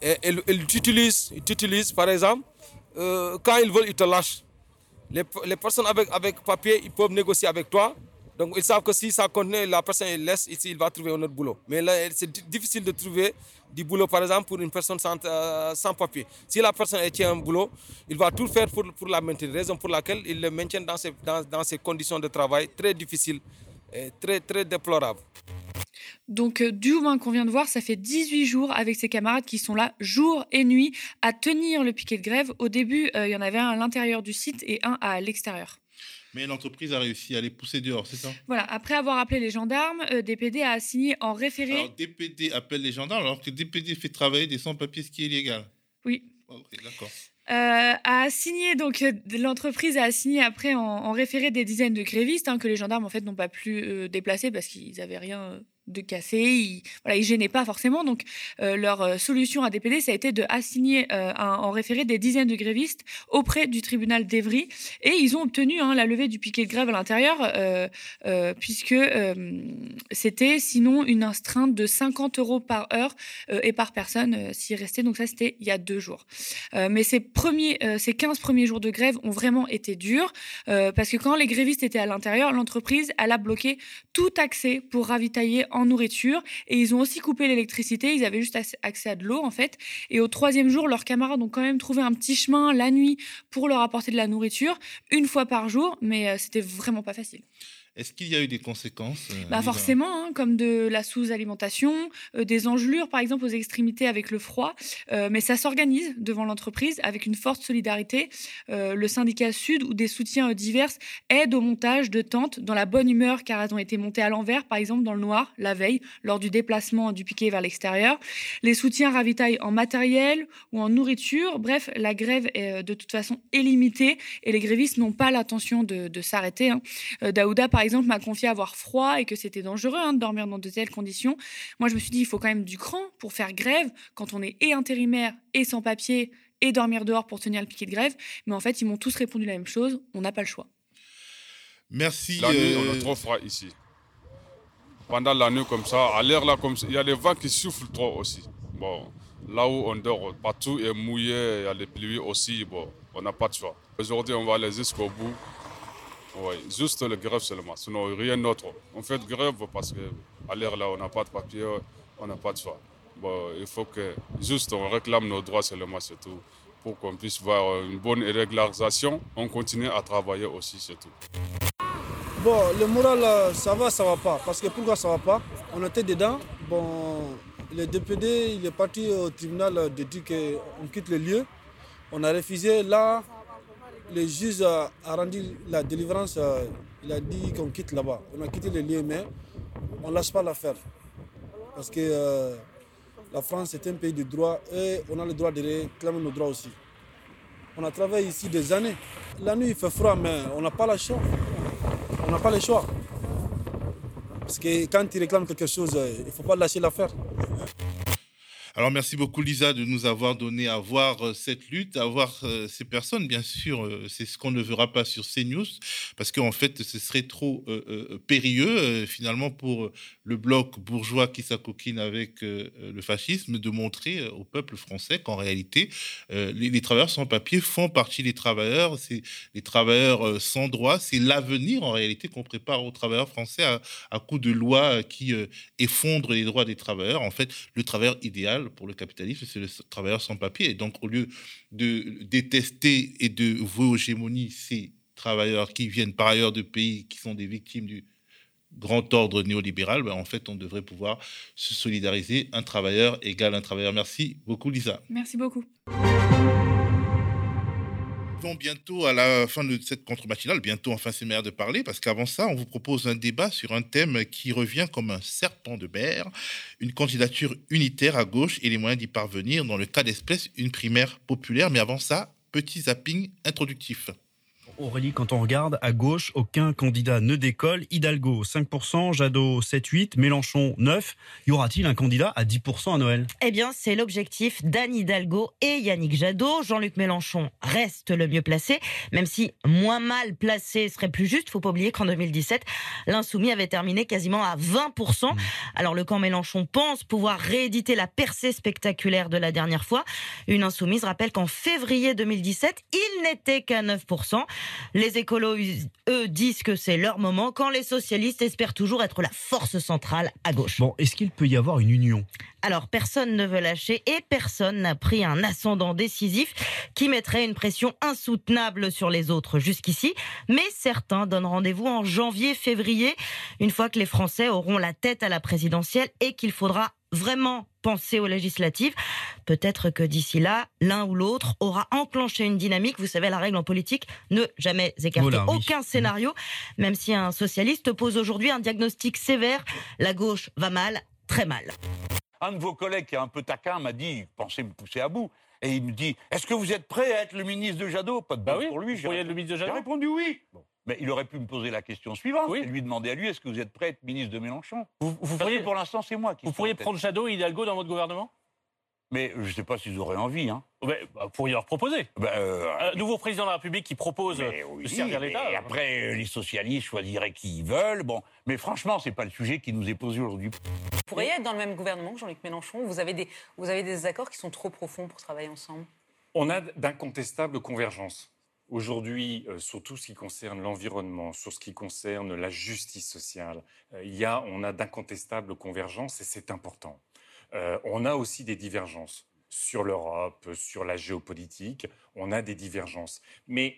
Et il, t'utilise, il par exemple, euh, quand il veut, il te lâche. Les, les personnes avec, avec papier, ils peuvent négocier avec toi, donc ils savent que si ça continue, la personne laisse ici, il va trouver un autre boulot. Mais là, c'est difficile de trouver du boulot, par exemple, pour une personne sans, euh, sans papier. Si la personne tient un boulot, il va tout faire pour, pour la maintenir. Raison pour laquelle il le maintient dans ces, dans, dans ces conditions de travail très difficiles très, très déplorables. Donc, euh, du moins qu'on vient de voir, ça fait 18 jours avec ses camarades qui sont là jour et nuit à tenir le piquet de grève. Au début, euh, il y en avait un à l'intérieur du site et un à l'extérieur. Mais l'entreprise a réussi à les pousser dehors, c'est ça? Voilà, après avoir appelé les gendarmes, euh, DPD a assigné en référé. Alors, DPD appelle les gendarmes alors que DPD fait travailler des sans-papiers, ce qui est illégal? Oui. D'accord. Euh, a assigné donc euh, l'entreprise a assigné après en, référé des dizaines de grévistes hein, que les gendarmes en fait n'ont pas pu déplacer parce qu'ils n'avaient rien de casser, ils, voilà, gênaient pas forcément. Donc euh, leur euh, solution à DPD, ça a été de assigner euh, en référé des dizaines de grévistes auprès du tribunal d'Evry et ils ont obtenu hein, la levée du piquet de grève à l'intérieur puisque c'était sinon une astreinte de 50 euros par heure et par personne s'y restait. Donc ça c'était il y a deux jours. mais ces premiers, ces 15 premiers jours de grève ont vraiment été durs parce que quand les grévistes étaient à l'intérieur, l'entreprise elle a bloqué tout accès pour ravitailler nourriture. Et ils ont aussi coupé l'électricité. Ils avaient juste accès à de l'eau, en fait. Et au troisième jour, leurs camarades ont quand même trouvé un petit chemin la nuit pour leur apporter de la nourriture, une fois par jour. Mais euh, c'était vraiment pas facile. Est-ce qu'il y a eu des conséquences euh, bah Forcément, hein, comme de la sous-alimentation, euh, des engelures par exemple aux extrémités avec le froid, euh, mais ça s'organise devant l'entreprise avec une forte solidarité. le syndicat Sud ou des soutiens divers aident au montage de tentes dans la bonne humeur car elles ont été montées à l'envers, par exemple dans le noir, la veille, lors du déplacement du piquet vers l'extérieur. Les soutiens ravitaillent en matériel ou en nourriture. Bref, la grève est de toute façon illimitée et les grévistes n'ont pas l'intention de, s'arrêter. Hein. Daouda, par par exemple, m'a confié avoir froid et que c'était dangereux hein, de dormir dans de telles conditions. Moi, je me suis dit, il faut quand même du cran pour faire grève quand on est et intérimaire et sans papier et dormir dehors pour tenir le piquet de grève. Mais en fait, ils m'ont tous répondu la même chose. On n'a pas le choix. Merci. La nuit, on a euh, trop froid ici. Pendant la nuit comme ça, à l'air là comme ça, il y a des vents qui soufflent trop aussi. Bon, là où on dort, partout est mouillé, il y a les pluies aussi. Bon, on n'a pas de choix. Aujourd'hui, on va aller jusqu'au bout. Oui, juste le grève seulement, sinon rien d'autre. On fait grève parce qu'à l'air là, on n'a pas de papier, on n'a pas de choix. Bon, il faut que juste on réclame nos droits seulement, c'est tout. Pour qu'on puisse voir une bonne régularisation, on continue à travailler aussi, c'est tout. Bon, le moral, ça va, ça va pas. Parce que pourquoi ça va pas? On était dedans. Bon, le DPD, il est parti au tribunal de dire qu'on quitte le lieu. On a refusé. Là, le juge a, rendu la délivrance, euh, il a dit qu'on quitte là-bas. On a quitté le lieu, mais on ne lâche pas l'affaire. Parce que euh, la France est un pays de droit et on a le droit de réclamer nos droits aussi. On a travaillé ici des années. La nuit, il fait froid, mais on n'a pas le choix. On n'a pas le choix. Parce que quand tu réclames quelque chose, euh, il ne faut pas lâcher l'affaire. Alors merci beaucoup Lisa de nous avoir donné à voir euh, cette lutte, à voir euh, ces personnes. Bien sûr, euh, c'est ce qu'on ne verra pas sur CNews parce qu'en fait, ce serait trop périlleux finalement pour le bloc bourgeois qui s'acoquine avec le fascisme de montrer au peuple français qu'en réalité, les, travailleurs sans papier font partie des travailleurs. C'est les travailleurs sans droit. C'est l'avenir en réalité qu'on prépare aux travailleurs français à, à coup de lois qui effondrent les droits des travailleurs. En fait, le travailleur idéal pour le capitalisme, c'est le travailleur sans papier. Et donc, au lieu de détester et de vouer aux gémonies ces travailleurs qui viennent par ailleurs de pays qui sont des victimes du grand ordre néolibéral, ben en fait, on devrait pouvoir se solidariser. Un travailleur égale un travailleur. Merci beaucoup, Lisa. Merci beaucoup arrivons bientôt à la fin de cette contre-matinale. Bientôt, enfin, c'est meilleur de parler, parce qu'avant ça, on vous propose un débat sur un thème qui revient comme un serpent de mer, une candidature unitaire à gauche et les moyens d'y parvenir. Dans le cas d'espèce, une primaire populaire. Mais avant ça, petit zapping introductif. Aurélie, quand on regarde à gauche, aucun candidat ne décolle. Hidalgo 5%, Jadot 7-8, Mélenchon 9. Y aura-t-il un candidat à 10% à Noël? Eh bien, c'est l'objectif d'Anne Hidalgo et Yannick Jadot. Jean-Luc Mélenchon reste le mieux placé, même si moins mal placé serait plus juste. Faut pas oublier qu'en 2017, l'insoumis avait terminé quasiment à 20%. Mmh. Alors le camp Mélenchon pense pouvoir rééditer la percée spectaculaire de la dernière fois. Une insoumise rappelle qu'en février 2017, il n'était qu'à 9%. Les écolos, eux, disent que c'est leur moment, quand les socialistes espèrent toujours être la force centrale à gauche. Bon, est-ce qu'il peut y avoir une union? Alors personne ne veut lâcher et personne n'a pris un ascendant décisif qui mettrait une pression insoutenable sur les autres jusqu'ici. Mais certains donnent rendez-vous en janvier-février, une fois que les Français auront la tête à la présidentielle et qu'il faudra vraiment penser aux législatives. Peut-être que d'ici là, l'un ou l'autre aura enclenché une dynamique. Vous savez, la règle en politique, ne jamais écarter aucun scénario, même si un socialiste pose aujourd'hui un diagnostic sévère. La gauche va mal, très mal. Un de vos collègues qui est un peu taquin m'a dit, pensez me pousser à bout. Et il me dit, est-ce que vous êtes prêt à être le ministre de Jadot? Pas de bah oui, pour lui. Vous être le ministre de Jadot J'ai répondu oui. Mais il aurait pu me poser la question suivante et lui demander à lui est-ce que vous êtes prêt à être ministre de Mélenchon? Vous, vous pourriez, pour l'instant, c'est moi qui. Vous pourriez prendre Jadot et Hidalgo dans votre gouvernement? Mais je ne sais pas s'ils auraient envie. Hein. bah, vous pourriez leur proposer. Bah, euh, un nouveau président de la République qui propose de servir l'État. Et après, euh, les socialistes choisiraient qui ils veulent. Bon, mais franchement, c'est pas le sujet qui nous est posé aujourd'hui. Vous pourriez être dans le même gouvernement que Jean-Luc Mélenchon? Vous avez des, vous avez des accords qui sont trop profonds pour travailler ensemble? On a d'incontestables convergences. Aujourd'hui, euh, sur tout ce qui concerne l'environnement, sur ce qui concerne la justice sociale, euh, il y a, on a d'incontestables convergences et c'est important. Euh, on a aussi des divergences sur l'Europe, sur la géopolitique, on a des divergences. Mais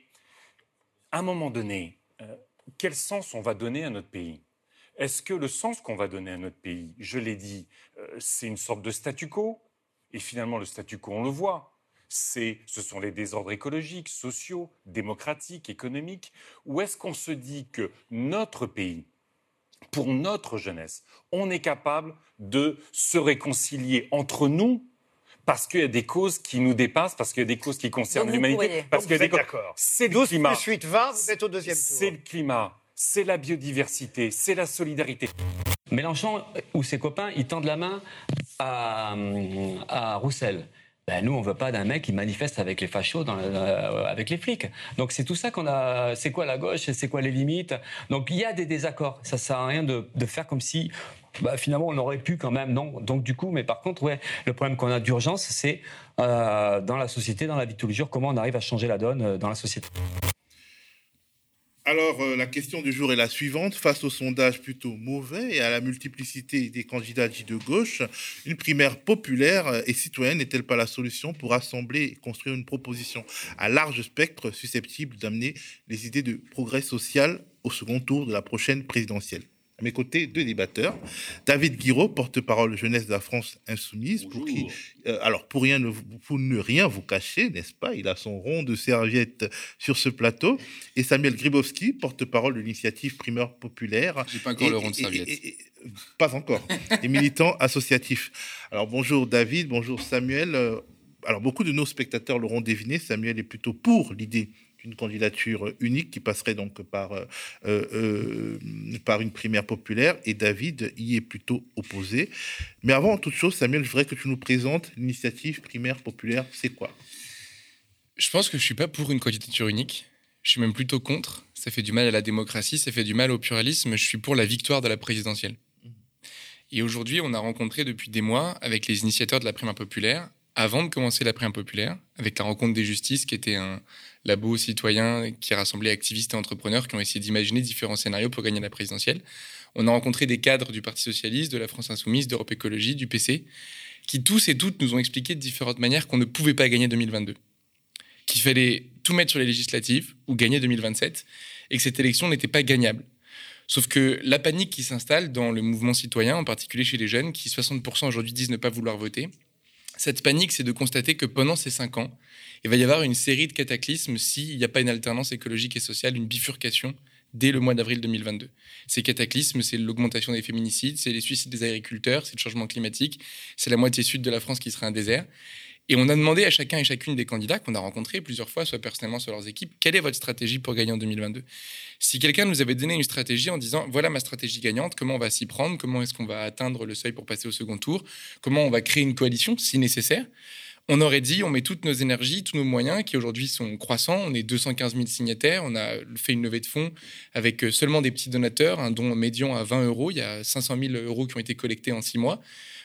à un moment donné, quel sens on va donner à notre pays? Est-ce que le sens qu'on va donner à notre pays, je l'ai dit, c'est une sorte de statu quo? Et finalement, le statu quo, on le voit ce sont les désordres écologiques, sociaux, démocratiques, économiques Ou est-ce qu'on se dit que notre pays, pour notre jeunesse, on est capable de se réconcilier entre nous parce qu'il y a des causes qui nous dépassent, parce qu'il y a des causes qui concernent l'humanité. Parce que C'est le climat. Suite 20, vous êtes au deuxième tour. C'est le climat, c'est la biodiversité, c'est la solidarité. Mélenchon ou ses copains, ils tendent la main à, à Roussel. Ben, nous, on veut pas d'un mec qui manifeste avec les fachos, dans euh, avec les flics. Donc c'est tout ça qu'on a. C'est quoi la gauche C'est quoi les limites? Donc il y a des désaccords. Ça sert à rien de, de faire comme si. Bah, finalement, on aurait pu quand même, non. Donc du coup, mais par contre, ouais, le problème qu'on a d'urgence, c'est euh, dans la société, dans la vie de tous les jours, comment on arrive à changer la donne euh, dans la société. Alors, euh, la question du jour est la suivante. Face au sondage plutôt mauvais et à la multiplicité des candidats dits de gauche, une primaire populaire et citoyenne n'est-elle pas la solution pour assembler et construire une proposition à large spectre susceptible d'amener les idées de progrès social au second tour de la prochaine présidentielle? Mes côtés, deux débatteurs. David Guiraud, porte-parole jeunesse de la France insoumise, pour qui, euh, alors pour, rien ne, pour ne rien vous cacher, n'est-ce pas Il a son rond de serviette sur ce plateau. Et Samuel Gribowski, porte-parole de l'initiative Primeur Populaire. J'ai pas encore le rond de serviette. pas encore. et militant associatif. Alors bonjour David, bonjour Samuel. Euh, alors beaucoup de nos spectateurs l'auront deviné, Samuel est plutôt pour l'idée d'une candidature unique qui passerait donc par, euh, euh, par une primaire populaire et David y est plutôt opposé. Mais avant toute chose, Samuel, je voudrais que tu nous présentes l'initiative primaire populaire. C'est quoi? Je pense que je suis pas pour une candidature unique. Je suis même plutôt contre. Ça fait du mal à la démocratie, ça fait du mal au pluralisme. Je suis pour la victoire de la présidentielle. Et aujourd'hui, on a rencontré depuis des mois avec les initiateurs de la primaire populaire, avant de commencer la primaire populaire, avec la rencontre des justices, qui était un labo citoyen qui rassemblait activistes et entrepreneurs qui ont essayé d'imaginer différents scénarios pour gagner la présidentielle. On a rencontré des cadres du Parti socialiste, de la France insoumise, d'Europe Écologie, du PC, qui tous et toutes nous ont expliqué de différentes manières qu'on ne pouvait pas gagner 2022 qu'il fallait tout mettre sur les législatives ou gagner 2027 et que cette élection n'était pas gagnable. Sauf que la panique qui s'installe dans le mouvement citoyen, en particulier chez les jeunes, qui 60% aujourd'hui disent ne pas vouloir voter, cette panique, c'est de constater que pendant ces cinq ans, il va y avoir une série de cataclysmes s'il n'y a pas une alternance écologique et sociale, une bifurcation dès le mois d'avril 2022. Ces cataclysmes, c'est l'augmentation des féminicides, c'est les suicides des agriculteurs, c'est le changement climatique, c'est la moitié sud de la France qui sera un désert. Et on a demandé à chacun et chacune des candidats qu'on a rencontrés plusieurs fois, soit personnellement, soit leurs équipes, quelle est votre stratégie pour gagner en 2022 Si quelqu'un nous avait donné une stratégie en disant, voilà ma stratégie gagnante, comment on va s'y prendre, comment est-ce qu'on va atteindre le seuil pour passer au second tour, comment on va créer une coalition si nécessaire, on aurait dit, on met toutes nos énergies, tous nos moyens qui aujourd'hui sont croissants. On est 215 000 signataires. On a fait une levée de fonds avec seulement des petits donateurs, un don médian à 20 euros. Il y a 500 000 euros qui ont été collectés en six mois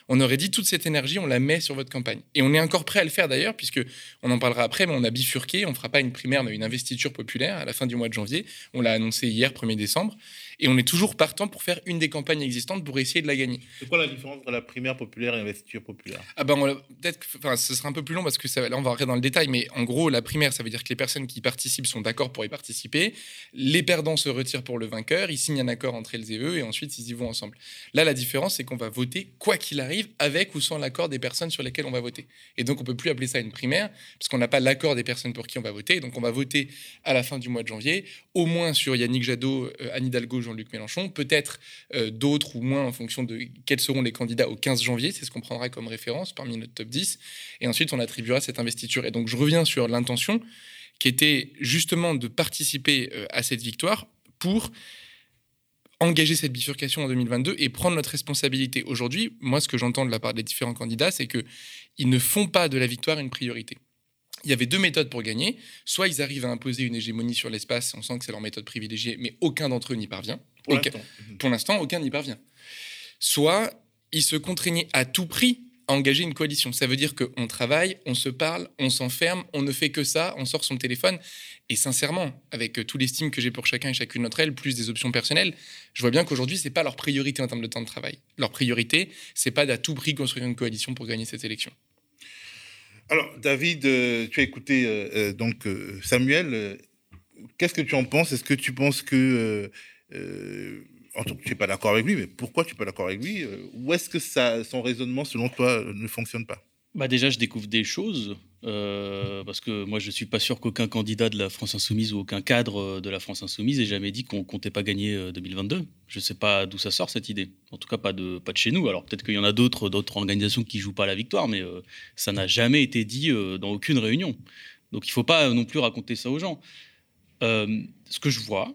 on aurait dit toute cette énergie, on la met sur votre campagne. Et on est encore prêt à le faire d'ailleurs, puisque on en parlera après, mais on a bifurqué, on ne fera pas une primaire, mais une investiture populaire à la fin du mois de janvier. On l'a annoncé hier, 1er décembre. Et on est toujours partant pour faire une des campagnes existantes pour essayer de la gagner. C'est quoi la différence entre la primaire populaire et l'investiture populaire? Ah ben, peut-être, enfin, ce sera un peu plus long parce que ça, là, on va rentrer dans le détail, mais en gros, la primaire, ça veut dire que les personnes qui participent sont d'accord pour y participer. Les perdants se retirent pour le vainqueur, ils signent un accord entre elles et eux, et ensuite ils y vont ensemble. Là, la différence, c'est qu'on va voter quoi qu'il arrive, avec ou sans l'accord des personnes sur lesquelles on va voter. Et donc, on peut plus appeler ça une primaire, parce qu'on n'a pas l'accord des personnes pour qui on va voter. Donc, on va voter à la fin du mois de janvier, au moins sur Yannick Jadot, euh, Anne Hidalgo, Jean-Luc Mélenchon, peut-être euh, d'autres ou moins en fonction de quels seront les candidats au 15 janvier. C'est ce qu'on prendra comme référence parmi notre top 10. Et ensuite, on attribuera cette investiture. Et donc, je reviens sur l'intention qui était justement de participer euh, à cette victoire pour engager cette bifurcation en 2022 et prendre notre responsabilité. Aujourd'hui, moi, ce que j'entends de la part des différents candidats, c'est qu'ils ne font pas de la victoire une priorité il y avait deux méthodes pour gagner. Soit ils arrivent à imposer une hégémonie sur l'espace, on sent que c'est leur méthode privilégiée, mais aucun d'entre eux n'y parvient. Pour l'instant, aucun n'y parvient. Soit ils se contraignaient à tout prix à engager une coalition. Ça veut dire qu'on travaille, on se parle, on s'enferme, on ne fait que ça, on sort son téléphone. Et sincèrement, avec tout l'estime que j'ai pour chacun et chacune d'entre elles, plus des options personnelles, je vois bien qu'aujourd'hui, ce n'est pas leur priorité en termes de temps de travail. Leur priorité, c'est pas d'à tout prix construire une coalition pour gagner cette élection. Alors, David, euh, tu as écouté euh, euh, donc Samuel. Qu'est-ce que tu en penses? Est-ce que tu penses que tu n'es pas d'accord avec lui, mais pourquoi tu n'es pas d'accord avec lui Ou est-ce que son raisonnement, selon toi, ne fonctionne pas? Bah déjà, je découvre des choses, parce que moi, je ne suis pas sûr qu'aucun candidat de la France Insoumise ou aucun cadre de la France Insoumise ait jamais dit qu'on comptait pas gagner 2022. Je ne sais pas d'où ça sort, cette idée. En tout cas, pas de, pas de chez nous. Alors, peut-être qu'il y en a d'autres, organisations qui jouent pas la victoire, mais ça n'a jamais été dit dans aucune réunion. Donc, il ne faut pas non plus raconter ça aux gens. ce que je vois,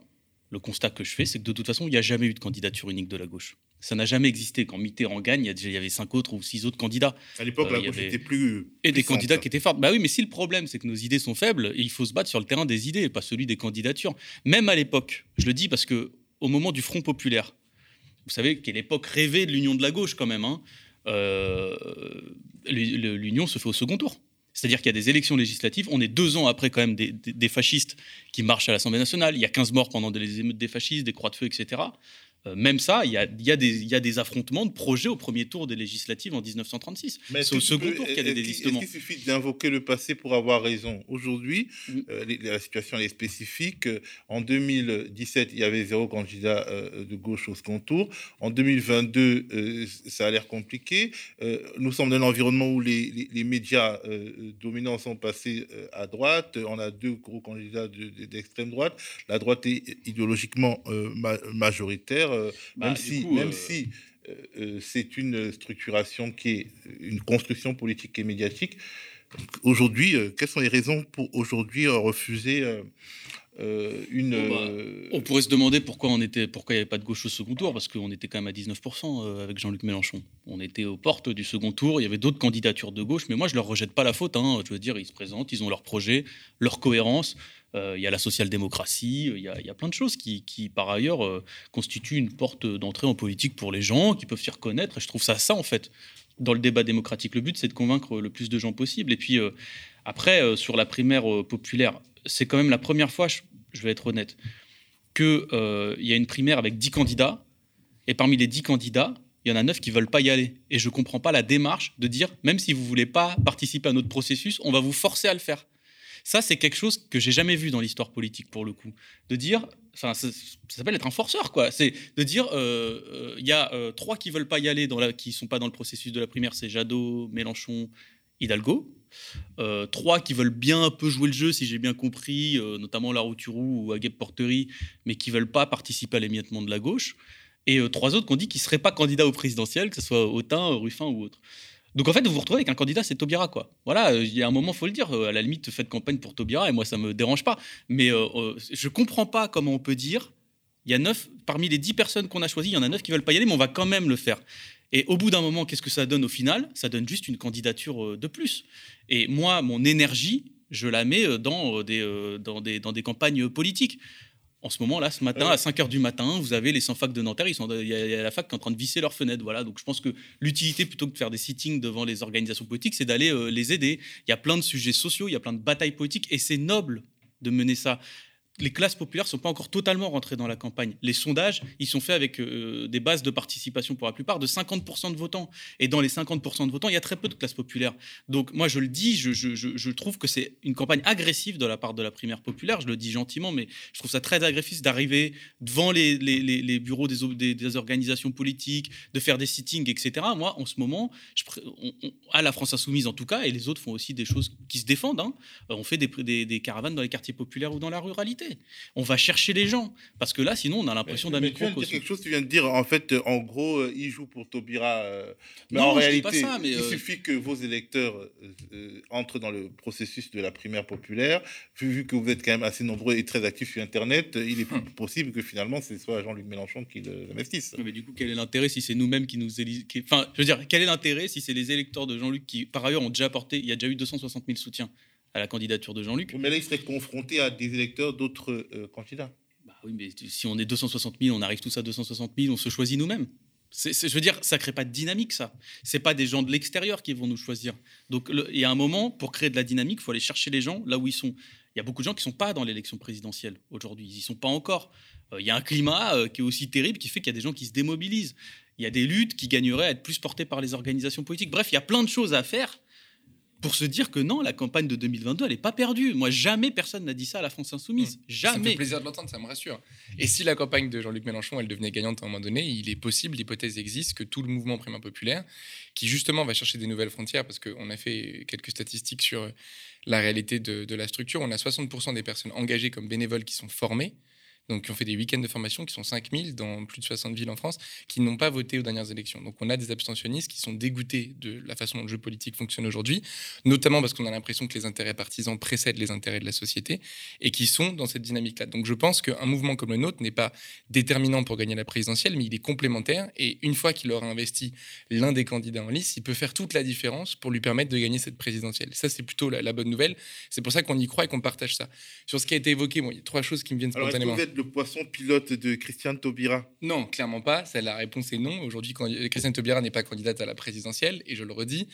le constat que je fais, c'est que de toute façon, il n'y a jamais eu de candidature unique de la gauche. Ça n'a jamais existé. Quand Mitterrand gagne, il y avait cinq autres ou six autres candidats. À l'époque, la gauche était plus. Et des candidats qui étaient forts. Bah oui, mais si le problème, c'est que nos idées sont faibles, il faut se battre sur le terrain des idées, pas celui des candidatures. Même à l'époque, je le dis parce que au moment du Front populaire, vous savez qu'est l'époque rêvée de l'union de la gauche quand même. Hein, l'union se fait au second tour. C'est-à-dire qu'il y a des élections législatives. On est deux ans après quand même des, des fascistes qui marchent à l'Assemblée nationale. Il y a 15 morts pendant des émeutes des fascistes, des croix de feu, etc. Euh, même ça, il y, a, des, affrontements de projets au premier tour des législatives en 1936. C'est au second tour qu'il y a des désistements. Est-ce qu'il suffit d'invoquer le passé pour avoir raison? Aujourd'hui, mm. euh, la situation est spécifique. En 2017, il y avait zéro candidat euh, de gauche au second tour. En 2022, ça a l'air compliqué. nous sommes dans un environnement où les, médias dominants sont passés à droite. On a deux gros candidats d'extrême droite. La droite est idéologiquement majoritaire. Euh, bah, même, si, même euh, si euh, c'est une structuration qui est une construction politique et médiatique, Aujourd'hui, quelles sont les raisons pour aujourd'hui refuser une. Bah, On pourrait se demander pourquoi on était, pourquoi il n'y avait pas de gauche au second tour, parce qu'on était quand même à 19% euh, avec Jean-Luc Mélenchon. On était aux portes du second tour, il y avait d'autres candidatures de gauche, mais moi je leur rejette pas la faute. hein. Je veux dire, ils se présentent, ils ont leur projet, leur cohérence. Euh, Il y a la social-démocratie, il y, a- il y a plein de choses qui, par ailleurs, euh, constituent une porte d'entrée en politique pour les gens, qui peuvent s'y reconnaître. Et je trouve ça ça, en fait, dans le débat démocratique. Le but, c'est de convaincre le plus de gens possible. Et puis, euh, après, euh, sur la primaire euh, populaire, c'est quand même la première fois, je, vais être honnête, qu'il y a une primaire avec 10 candidats, et parmi les 10 candidats, il y en a 9 qui veulent pas y aller. Et je comprends pas la démarche de dire, même si vous voulez pas participer à notre processus, on va vous forcer à le faire. Ça, c'est quelque chose que j'ai jamais vu dans l'histoire politique, pour le coup. De dire, ça, ça s'appelle être un forceur, quoi. C'est de dire, euh, euh, il y a euh, trois qui veulent pas y aller, dans la, qui sont pas dans le processus de la primaire, c'est Jadot, Mélenchon, Hidalgo. Trois qui veulent bien un peu jouer le jeu, si j'ai bien compris, notamment Larouturou ou Agueb Porterie, mais qui veulent pas participer à l'émiettement de la gauche. Et trois autres qui ont dit qu'ils seraient pas candidats au présidentiel, que ce soit Autain, Ruffin ou autre. Donc en fait, vous vous retrouvez avec un candidat, c'est Taubira, quoi. Voilà, euh, il y a un moment, faut le dire. euh, à la limite, faites campagne pour Taubira, et moi, ça me dérange pas. Mais euh, euh, je comprends pas comment on peut dire. Il y a neuf parmi les dix personnes qu'on a choisies, il y en a neuf qui veulent pas y aller, mais on va quand même le faire. Et au bout d'un moment, qu'est-ce que ça donne au final? Ça donne juste une candidature de plus. Et moi, mon énergie, je la mets dans des, dans des, dans des campagnes politiques. En ce moment, là, ce matin, à 5 h du matin, vous avez les 100 facs de Nanterre, ils sont, il y, a- il y a la fac qui est en train de visser leurs fenêtres. Voilà. Donc je pense que l'utilité, plutôt que de faire des sittings devant les organisations politiques, c'est d'aller euh, les aider. Il y a plein de sujets sociaux, il y a plein de batailles politiques, et c'est noble de mener ça. Les classes populaires ne sont pas encore totalement rentrées dans la campagne. Les sondages, ils sont faits avec euh, des bases de participation pour la plupart de 50% de votants. Et dans les 50% de votants, il y a très peu de classes populaires. Donc moi, je le dis, je, trouve que c'est une campagne agressive de la part de la primaire populaire. Je le dis gentiment, mais je trouve ça très agressif d'arriver devant les, bureaux des, organisations politiques, de faire des sittings, etc. Moi, en ce moment, à la France Insoumise en tout cas, et les autres font aussi des choses qui se défendent. hein. Euh, On fait des caravanes dans les quartiers populaires ou dans la ruralité. On va chercher les gens. Parce que là, sinon, on a l'impression d'un microcosme. quelque chose, tu viens de dire, en fait, euh, en gros, euh, il joue pour Taubira. euh, mais Non, en réalité, ça, mais, il suffit que vos électeurs entrent dans le processus de la primaire populaire. Vu, vu que vous êtes quand même assez nombreux et très actifs sur Internet, il est Hum. possible que finalement ce soit Jean-Luc Mélenchon qui l'investisse. Mais du coup, quel est l'intérêt si c'est nous-mêmes qui nous élisons Enfin, je veux dire, quel est l'intérêt si c'est les électeurs de Jean-Luc qui, par ailleurs, ont déjà apporté, il y a déjà eu 260 000 soutiens? À la candidature de Jean-Luc. Mais là, il serait confronté à des électeurs d'autres euh, candidats. Bah oui, mais si on est 260 000, on arrive tous à 260 000, on se choisit nous-mêmes. Je veux dire, ça crée pas de dynamique, ça. C'est pas des gens de l'extérieur qui vont nous choisir. Donc, il y a un moment, pour créer de la dynamique, il faut aller chercher les gens là où ils sont. Il y a beaucoup de gens qui sont pas dans l'élection présidentielle aujourd'hui. Ils y sont pas encore. Euh, Il y a un climat euh, qui est aussi terrible qui fait qu'il y a des gens qui se démobilisent. Il y a des luttes qui gagneraient à être plus portées par les organisations politiques. Bref, il y a plein de choses à faire pour se dire que non, la campagne de 2022, elle n'est pas perdue. Moi, jamais personne n'a dit ça à la France Insoumise. Ça me Jamais. fait plaisir de l'entendre, ça me rassure. Et si la campagne de Jean-Luc Mélenchon, elle devenait gagnante à un moment donné, il est possible, l'hypothèse existe, que tout le mouvement primaire populaire, qui justement va chercher des nouvelles frontières, parce qu'on a fait quelques statistiques sur la réalité de, de la structure, on a 60% des personnes engagées comme bénévoles qui sont formées, donc qui ont fait des week-ends de formation, qui sont 5000 dans plus de 60 villes en France, qui n'ont pas voté aux dernières élections. Donc on a des abstentionnistes qui sont dégoûtés de la façon dont le jeu politique fonctionne aujourd'hui, notamment parce qu'on a l'impression que les intérêts partisans précèdent les intérêts de la société, et qui sont dans cette dynamique-là. Donc je pense qu'un mouvement comme le nôtre n'est pas déterminant pour gagner la présidentielle, mais il est complémentaire, et une fois qu'il aura investi l'un des candidats en lice, il peut faire toute la différence pour lui permettre de gagner cette présidentielle. Ça, c'est plutôt la, la bonne nouvelle. C'est pour ça qu'on y croit et qu'on partage ça. Sur ce qui a été évoqué, bon, il y a trois choses qui me viennent Alors, spontanément. vous êtes le poisson pilote de Christiane Taubira Non, clairement pas. La réponse est non. Aujourd'hui, Christiane Taubira n'est pas candidate à la présidentielle. Et je le redis,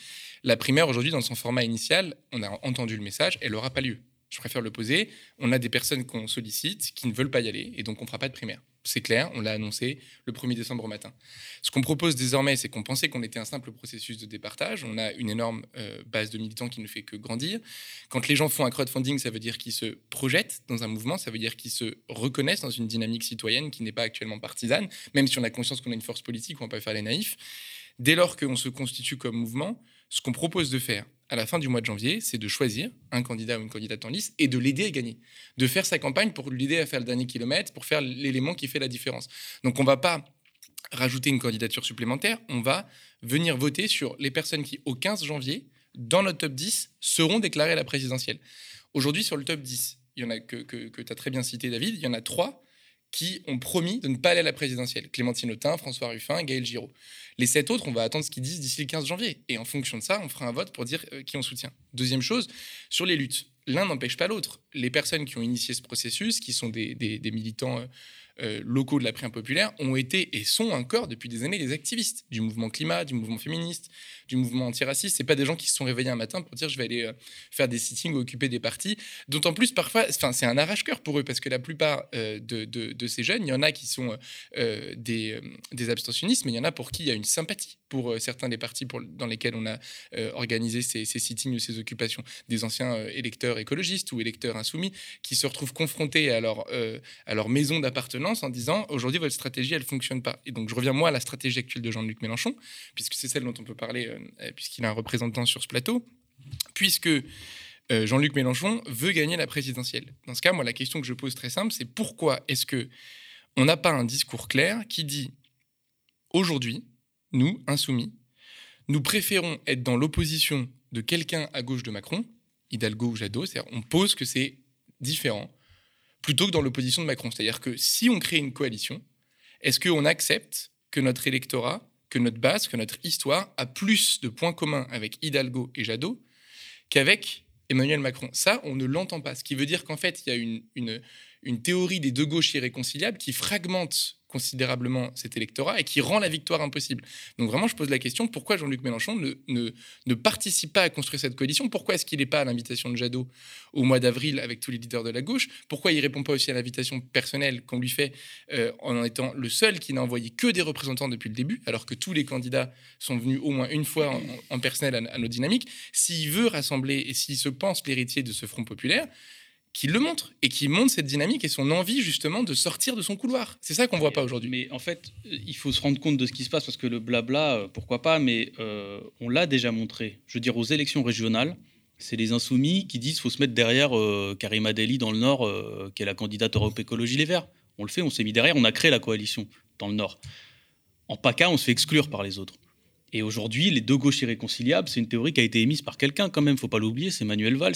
la primaire, aujourd'hui, dans son format initial, on a entendu le message, elle n'aura pas lieu. Je préfère le poser. On a des personnes qu'on sollicite qui ne veulent pas y aller. Et donc, on ne fera pas de primaire. C'est clair, on l'a annoncé le 1er décembre au matin. Ce qu'on propose désormais, c'est qu'on pensait qu'on était un simple processus de départage. On a une énorme euh, base de militants qui ne fait que grandir. Quand les gens font un crowdfunding, ça veut dire qu'ils se projettent dans un mouvement, ça veut dire qu'ils se reconnaissent dans une dynamique citoyenne qui n'est pas actuellement partisane, même si on a conscience qu'on a une force politique, on ne va pas faire les naïfs. Dès lors qu'on se constitue comme mouvement, ce qu'on propose de faire à la fin du mois de janvier, c'est de choisir un candidat ou une candidate en lice et de l'aider à gagner. De faire sa campagne pour l'aider à faire le dernier kilomètre, pour faire l'élément qui fait la différence. Donc on ne va pas rajouter une candidature supplémentaire, on va venir voter sur les personnes qui, au 15 janvier, dans notre top 10 seront déclarés à la présidentielle. Aujourd'hui, sur le top 10, il y en a que, que, tu as très bien cité, David, il y en a trois qui ont promis de ne pas aller à la présidentielle. Clémentine Autain, François Ruffin, Gaël Giraud. Les sept autres, on va attendre ce qu'ils disent d'ici le 15 janvier. Et en fonction de ça, on fera un vote pour dire euh, qui on soutient. Deuxième chose, sur les luttes. L'un n'empêche pas l'autre. Les personnes qui ont initié ce processus, qui sont des, militants euh, euh, locaux de la prière populaire ont été et sont encore depuis des années des activistes du mouvement climat, du mouvement féministe, du mouvement antiraciste. C'est pas des gens qui se sont réveillés un matin pour dire je vais aller euh, faire des sittings ou occuper des partis. D'autant plus parfois, enfin c'est un arrache-cœur pour eux parce que la plupart euh, de, ces jeunes, il y en a qui sont des abstentionnistes, mais il y en a pour qui il y a une sympathie pour certains des partis dans lesquels on a organisé ces, ces sittings ou ces occupations. Des anciens électeurs écologistes ou électeurs insoumis qui se retrouvent confrontés à leur, à leur maison d'appartenance en disant aujourd'hui votre stratégie elle fonctionne pas. Et donc je reviens moi à la stratégie actuelle de Jean-Luc Mélenchon, puisque c'est celle dont on peut parler, euh, euh, puisqu'il a un représentant sur ce plateau, puisque euh, Jean-Luc Mélenchon veut gagner la présidentielle. Dans ce cas, moi la question que je pose très simple, c'est pourquoi est-ce que on n'a pas un discours clair qui dit aujourd'hui, nous, insoumis, nous préférons être dans l'opposition de quelqu'un à gauche de Macron, Hidalgo ou Jadot, c'est-à-dire on pose que c'est différent plutôt que dans l'opposition de Macron. C'est-à-dire que si on crée une coalition, est-ce qu'on accepte que notre électorat, que notre base, que notre histoire a plus de points communs avec Hidalgo et Jadot qu'avec Emmanuel Macron? Ça, on ne l'entend pas. Ce qui veut dire qu'en fait, il y a une, une, une théorie des deux gauches irréconciliables qui fragmente considérablement cet électorat et qui rend la victoire impossible. Donc vraiment, je pose la question, pourquoi Jean-Luc Mélenchon ne, ne, ne, participe pas à construire cette coalition? Pourquoi est-ce qu'il n'est pas à l'invitation de Jadot au mois d'avril avec tous les leaders de la gauche? Pourquoi il ne répond pas aussi à l'invitation personnelle qu'on lui fait euh, en étant le seul qui n'a envoyé que des représentants depuis le début, alors que tous les candidats sont venus au moins une fois en, personnel à, à nos dynamiques? S'il veut rassembler et s'il se pense l'héritier de ce Front populaire, qui le montre et qui montre cette dynamique et son envie justement de sortir de son couloir. C'est ça qu'on voit pas aujourd'hui. Mais en fait, il faut se rendre compte de ce qui se passe parce que le blabla, euh, pourquoi pas, mais euh, on l'a déjà montré. Je veux dire, aux élections régionales, c'est les insoumis qui disent faut se mettre derrière euh, Karima Deli dans le Nord, qui est la candidate Europe Écologie Les Verts. On le fait, on s'est mis derrière, on a créé la coalition dans le Nord. En PACA, on se fait exclure par les autres. Et aujourd'hui, les deux gauches irréconciliables, c'est une théorie qui a été émise par quelqu'un quand même, faut pas l'oublier, c'est Manuel Valls.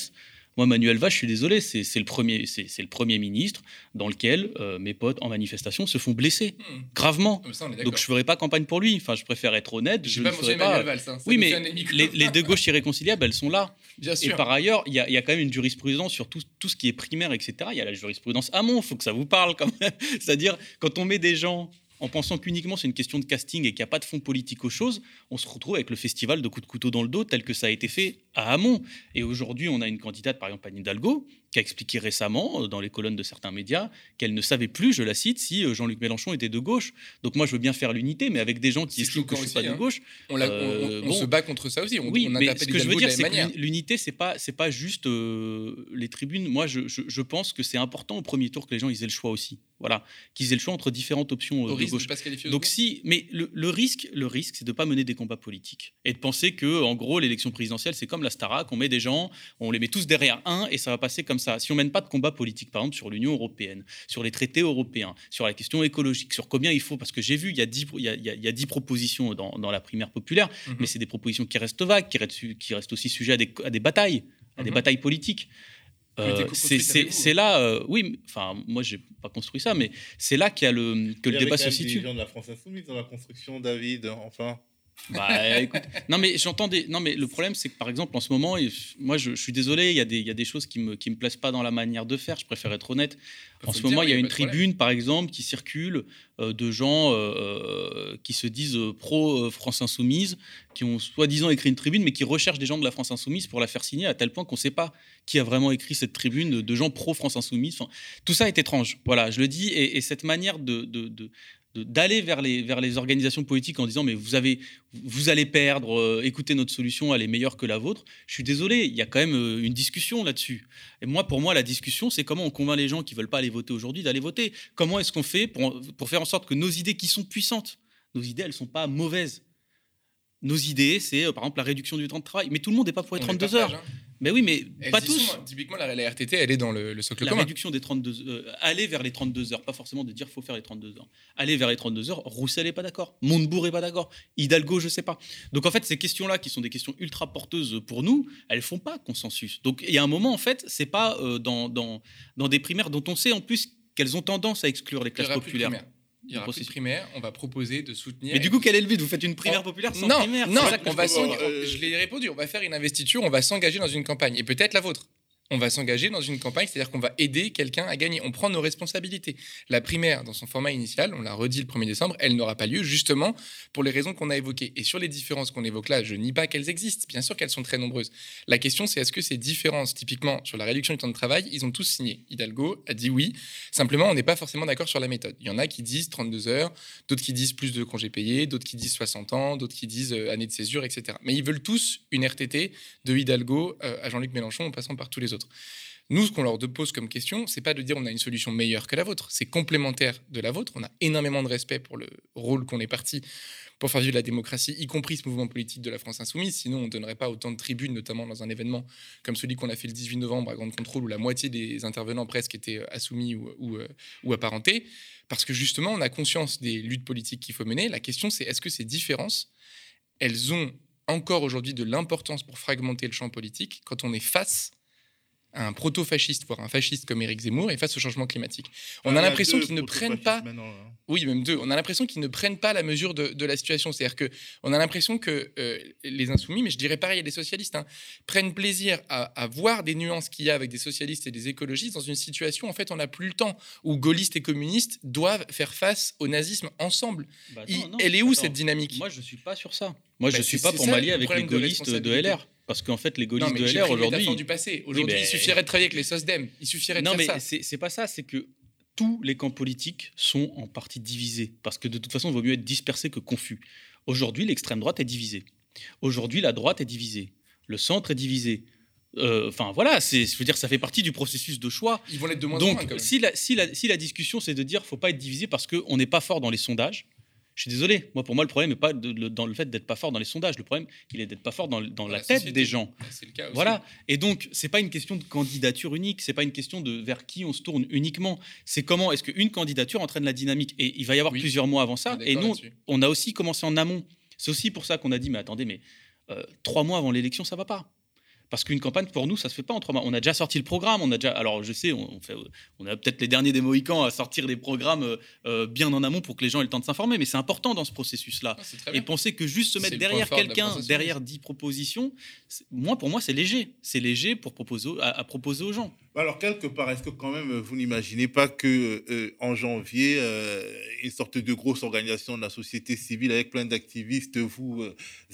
Moi, Manuel Valls, je suis désolé, c'est le, premier, c'est le premier ministre dans lequel euh, mes potes en manifestation se font blesser, hmm. gravement. Donc je ne ferai pas campagne pour lui. Enfin, je préfère être honnête. Je, ne ferai pas. Valls, hein, oui, mais les, deux gauches irréconciliables, elles sont là. Bien sûr. Et par ailleurs, il y, y, a quand même une jurisprudence sur tout, tout ce qui est primaire, etc. Il y a la jurisprudence amont, il faut que ça vous parle quand même. C'est-à-dire, quand on met des gens en pensant qu'uniquement c'est une question de casting et qu'il n'y a pas de fond politique aux choses, on se retrouve avec le festival de coups de couteau dans le dos tel que ça a été fait à Hamon. Et aujourd'hui, on a une candidate, par exemple Anne Hidalgo, qui a expliqué récemment euh, dans les colonnes de certains médias qu'elle ne savait plus, je la cite, si euh, Jean-Luc Mélenchon était de gauche. Donc moi, je veux bien faire l'unité, mais avec des gens qui estiment que je ne suis pas de hein. gauche. On, euh, se bat contre ça aussi. On, oui, mais ce que je veux dire, c'est que l'unité, c'est pas c'est pas juste les tribunes. Moi, je, je, pense que c'est important au premier tour que les gens ils aient le choix aussi. Voilà, qu'ils aient le choix entre différentes options de gauche. Donc si, mais le, risque, le risque, c'est de pas mener des combats politiques et de penser que, en gros, l'élection présidentielle, c'est comme la Starac, on met des gens, on les met tous derrière un et ça va passer comme ça. Si on mène pas de combat politique, par exemple, sur l'Union européenne, sur les traités européens, sur la question écologique, sur combien il faut, parce que j'ai vu, il y a dix, il y a, dix propositions dans, la primaire populaire, mhm. mais c'est des propositions qui restent vagues, qui restent, qui restent aussi sujets à des, à des batailles, à des mhm. batailles politiques. Euh, c'est là, euh, oui, enfin, moi, j'ai pas construit ça, mais c'est là qu'il y a le, que le débat se situe. Il y de la France insoumise dans la construction, David, enfin. Bah, écoute, non mais j'entends des, non mais le problème c'est que par exemple en ce moment, moi je, suis désolé, il y a des, il y a des choses qui me, qui me plaisent pas dans la manière de faire. Je préfère être honnête. En ce moment, il y a une tribune par exemple qui circule euh, de gens euh, euh, qui se disent pro France Insoumise, qui ont soi-disant écrit une tribune, mais qui recherchent des gens de la France Insoumise pour la faire signer à tel point qu'on ne sait pas qui a vraiment écrit cette tribune de, gens pro France Insoumise. Enfin, tout ça est étrange. Voilà, je le dis, et, cette manière de, de, de d'aller vers les, vers les organisations politiques en disant mais vous, avez, vous allez perdre, euh, écoutez notre solution, elle est meilleure que la vôtre. Je suis désolé, il y a quand même euh, une discussion là-dessus. Et moi, pour moi, la discussion, c'est comment on convainc les gens qui veulent pas aller voter aujourd'hui d'aller voter. Comment est-ce qu'on fait pour, pour faire en sorte que nos idées qui sont puissantes, nos idées, elles sont pas mauvaises. Nos idées, c'est euh, par exemple la réduction du temps de travail. Mais tout le monde n'est pas pour les 32 heures. Hein. Mais oui, mais Elles pas tous. sont, hein. Typiquement, la, la RTT, elle est dans le, le socle La commun. réduction des 32 euh, aller vers les 32 heures, pas forcément de dire faut faire les 32 heures. Aller vers les 32 heures, Roussel est pas d'accord, Montebourg est pas d'accord, Hidalgo je sais pas. Donc en fait ces questions-là qui sont des questions ultra porteuses pour nous, elles font pas consensus. Donc il y a un moment en fait, c'est pas euh, dans, dans dans des primaires dont on sait en plus qu'elles ont tendance à exclure les classes populaires. Il y aura plus de primaire. On va proposer de soutenir. Mais du coup quel est le but? Vous faites une primaire On- populaire sans non, primaire Non, C'est ça que on je va on- je l'ai répondu. On va faire une investiture, on va s'engager dans une campagne, et peut-être la vôtre. On va s'engager dans une campagne, c'est-à-dire qu'on va aider quelqu'un à gagner. On prend nos responsabilités. La primaire, dans son format initial, on l'a redit le 1er décembre, elle n'aura pas lieu justement pour les raisons qu'on a évoquées. Et sur les différences qu'on évoque là, je nie pas qu'elles existent. Bien sûr qu'elles sont très nombreuses. La question, c'est est-ce que ces différences, typiquement sur la réduction du temps de travail, ils ont tous signé? Hidalgo a dit oui. Simplement, on n'est pas forcément d'accord sur la méthode. Il y en a qui disent 32 heures, d'autres qui disent plus de congés payés, d'autres qui disent 60 ans, d'autres qui disent euh, année de césure, etc. Mais ils veulent tous une RTT de Hidalgo euh, à Jean-Luc Mélenchon en passant par tous les autres. Nous, ce qu'on leur pose comme question, c'est pas de dire on a une solution meilleure que la vôtre, c'est complémentaire de la vôtre. On a énormément de respect pour le rôle qu'on est parti pour faire vivre la démocratie, y compris ce mouvement politique de la France insoumise. Sinon, on ne donnerait pas autant de tribunes, notamment dans un événement comme celui qu'on a fait le 18 novembre à Grande Contrôle, où la moitié des intervenants presque étaient euh, assoumis ou, ou, euh, ou apparentés. Parce que justement, on a conscience des luttes politiques qu'il faut mener. La question, c'est est-ce que ces différences, elles ont encore aujourd'hui de l'importance pour fragmenter le champ politique quand on est face à un proto-fasciste, voire un fasciste comme Éric Zemmour, et face au changement climatique. On Ah, a l'impression qu'ils ne prennent pas... hein. Oui, même deux. On a l'impression qu'ils ne prennent pas la mesure de, de la situation. C'est-à-dire que on a l'impression que euh, les insoumis, mais je dirais pareil à des socialistes, hein, prennent plaisir à, à voir des nuances qu'il y a avec des socialistes et des écologistes dans une situation, en fait, on n'a plus le temps, où gaullistes et communistes doivent faire face au nazisme ensemble. Bah, attends, non, elle est où attends. cette dynamique? Moi je suis pas sur ça. Moi Bah, je suis pas pour m'allier avec les de gaullistes de, responsabilité. LR. Parce qu'en fait les Non, gaullistes mais de LR aujourd'hui... du passé. Aujourd'hui, Oui, il mais- suffirait de travailler avec les SOSDEM. Il suffirait de Non, faire mais ça. c'est c'est pas ça, c'est que tous les camps politiques sont en partie divisés. Parce que de toute façon, il vaut mieux être dispersé que confus. Aujourd'hui, l'extrême droite est divisée. Aujourd'hui, la droite est divisée. Le centre est divisé. Euh, Enfin, voilà, c'est- je veux dire, ça fait partie du processus de choix. Ils vont l'être de moins en Donc, moins, si la, si, la, si la discussion, c'est de dire faut pas être divisé parce qu'on n'est pas fort dans les sondages, je suis désolé. Moi, pour moi, le problème n'est pas de- dans le fait d'être pas fort dans les sondages. Le problème, il est d'être pas fort dans, dans la, la tête société. des gens. C'est le cas aussi. Voilà. Et donc, c'est pas une question de candidature unique. C'est pas une question de vers qui on se tourne uniquement. C'est comment est-ce qu'une candidature entraîne la dynamique. Et il va y avoir plusieurs mois avant ça. Et nous, là-dessus. on a aussi commencé en amont. C'est aussi pour ça qu'on a dit mais attendez, mais euh, trois mois avant l'élection, ça va pas. Parce qu'une campagne, pour nous, ça se fait pas en trois mois. On a déjà sorti le programme. On a déjà. Alors, je sais, on, on fait, on a peut-être les derniers des Mohicans à sortir des programmes euh, euh, bien en amont pour que les gens aient le temps de s'informer. Mais c'est important dans ce processus-là. très Et penser que juste se mettre derrière de quelqu'un, derrière dix propositions, moi, pour moi, c'est léger. C'est léger pour proposer, à proposer aux gens. Alors, quelque part, est-ce que quand même euh, vous n'imaginez pas que euh, en janvier, euh, une sorte de grosse organisation de la société civile avec plein d'activistes vous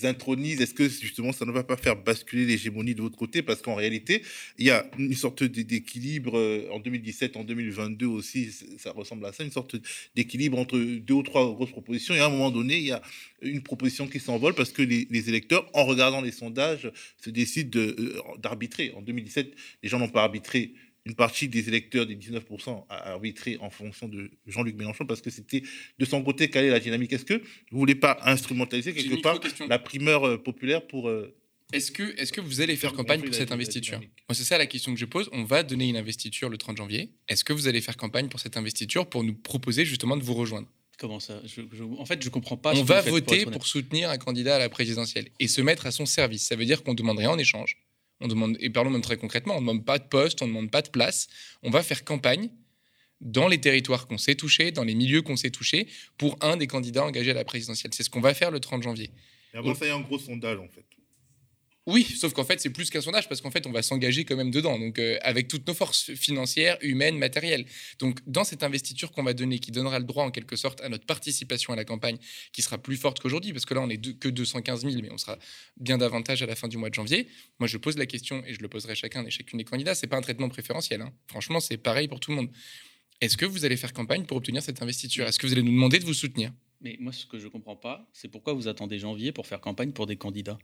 intronise? Est-ce que justement ça ne va pas faire basculer l'hégémonie de votre côté? Parce qu'en réalité, il y a une sorte d'équilibre en 2017, en 2022 aussi, ça ressemble à ça, une sorte d'équilibre entre deux ou trois grosses propositions. Et à un moment donné, il y a une proposition qui s'envole parce que les, électeurs, en regardant les sondages, se décident de, d'arbitrer. En 2017, les gens n'ont pas arbitré une partie des électeurs des 19% a arbitré en fonction de Jean-Luc Mélenchon parce que c'était de son côté quelle est la dynamique. Est-ce que vous voulez pas instrumentaliser quelque part la primeur euh, populaire pour euh, Est-ce que, est que vous allez faire campagne pour cette investiture? C'est ça la question que je pose. On va donner une investiture le 30 janvier. Est-ce que vous allez faire campagne pour cette investiture pour nous proposer justement de vous rejoindre? Comment ça? Je- je- En fait, je comprends pas. ce On que va voter pour, soutenir un candidat à la présidentielle et se mettre à son service. Ça veut dire qu'on demande rien en échange. On demande, et parlons même très concrètement, on ne demande pas de poste, on ne demande pas de place. On va faire campagne dans les territoires qu'on sait toucher, dans les milieux qu'on sait toucher, pour un des candidats engagés à la présidentielle. C'est ce qu'on va faire le 30 janvier. Et avant ça, il y a un gros sondage en fait. Oui, sauf qu'en fait, c'est plus qu'un sondage parce qu'en fait, on va s'engager quand même dedans, donc euh, avec toutes nos forces financières, humaines, matérielles. Donc, dans cette investiture qu'on va donner, qui donnera le droit en quelque sorte à notre participation à la campagne, qui sera plus forte qu'aujourd'hui, parce que là, on est deux- que 215 000, mais on sera bien davantage à la fin du mois de janvier. Moi, je pose la question et je le poserai à chacun et chacune des candidats. C'est pas un traitement préférentiel. hein. Franchement, c'est pareil pour tout le monde. Est-ce que vous allez faire campagne pour obtenir cette investiture? Est-ce que vous allez nous demander de vous soutenir? Mais moi, ce que je comprends pas, c'est pourquoi vous attendez janvier pour faire campagne pour des candidats?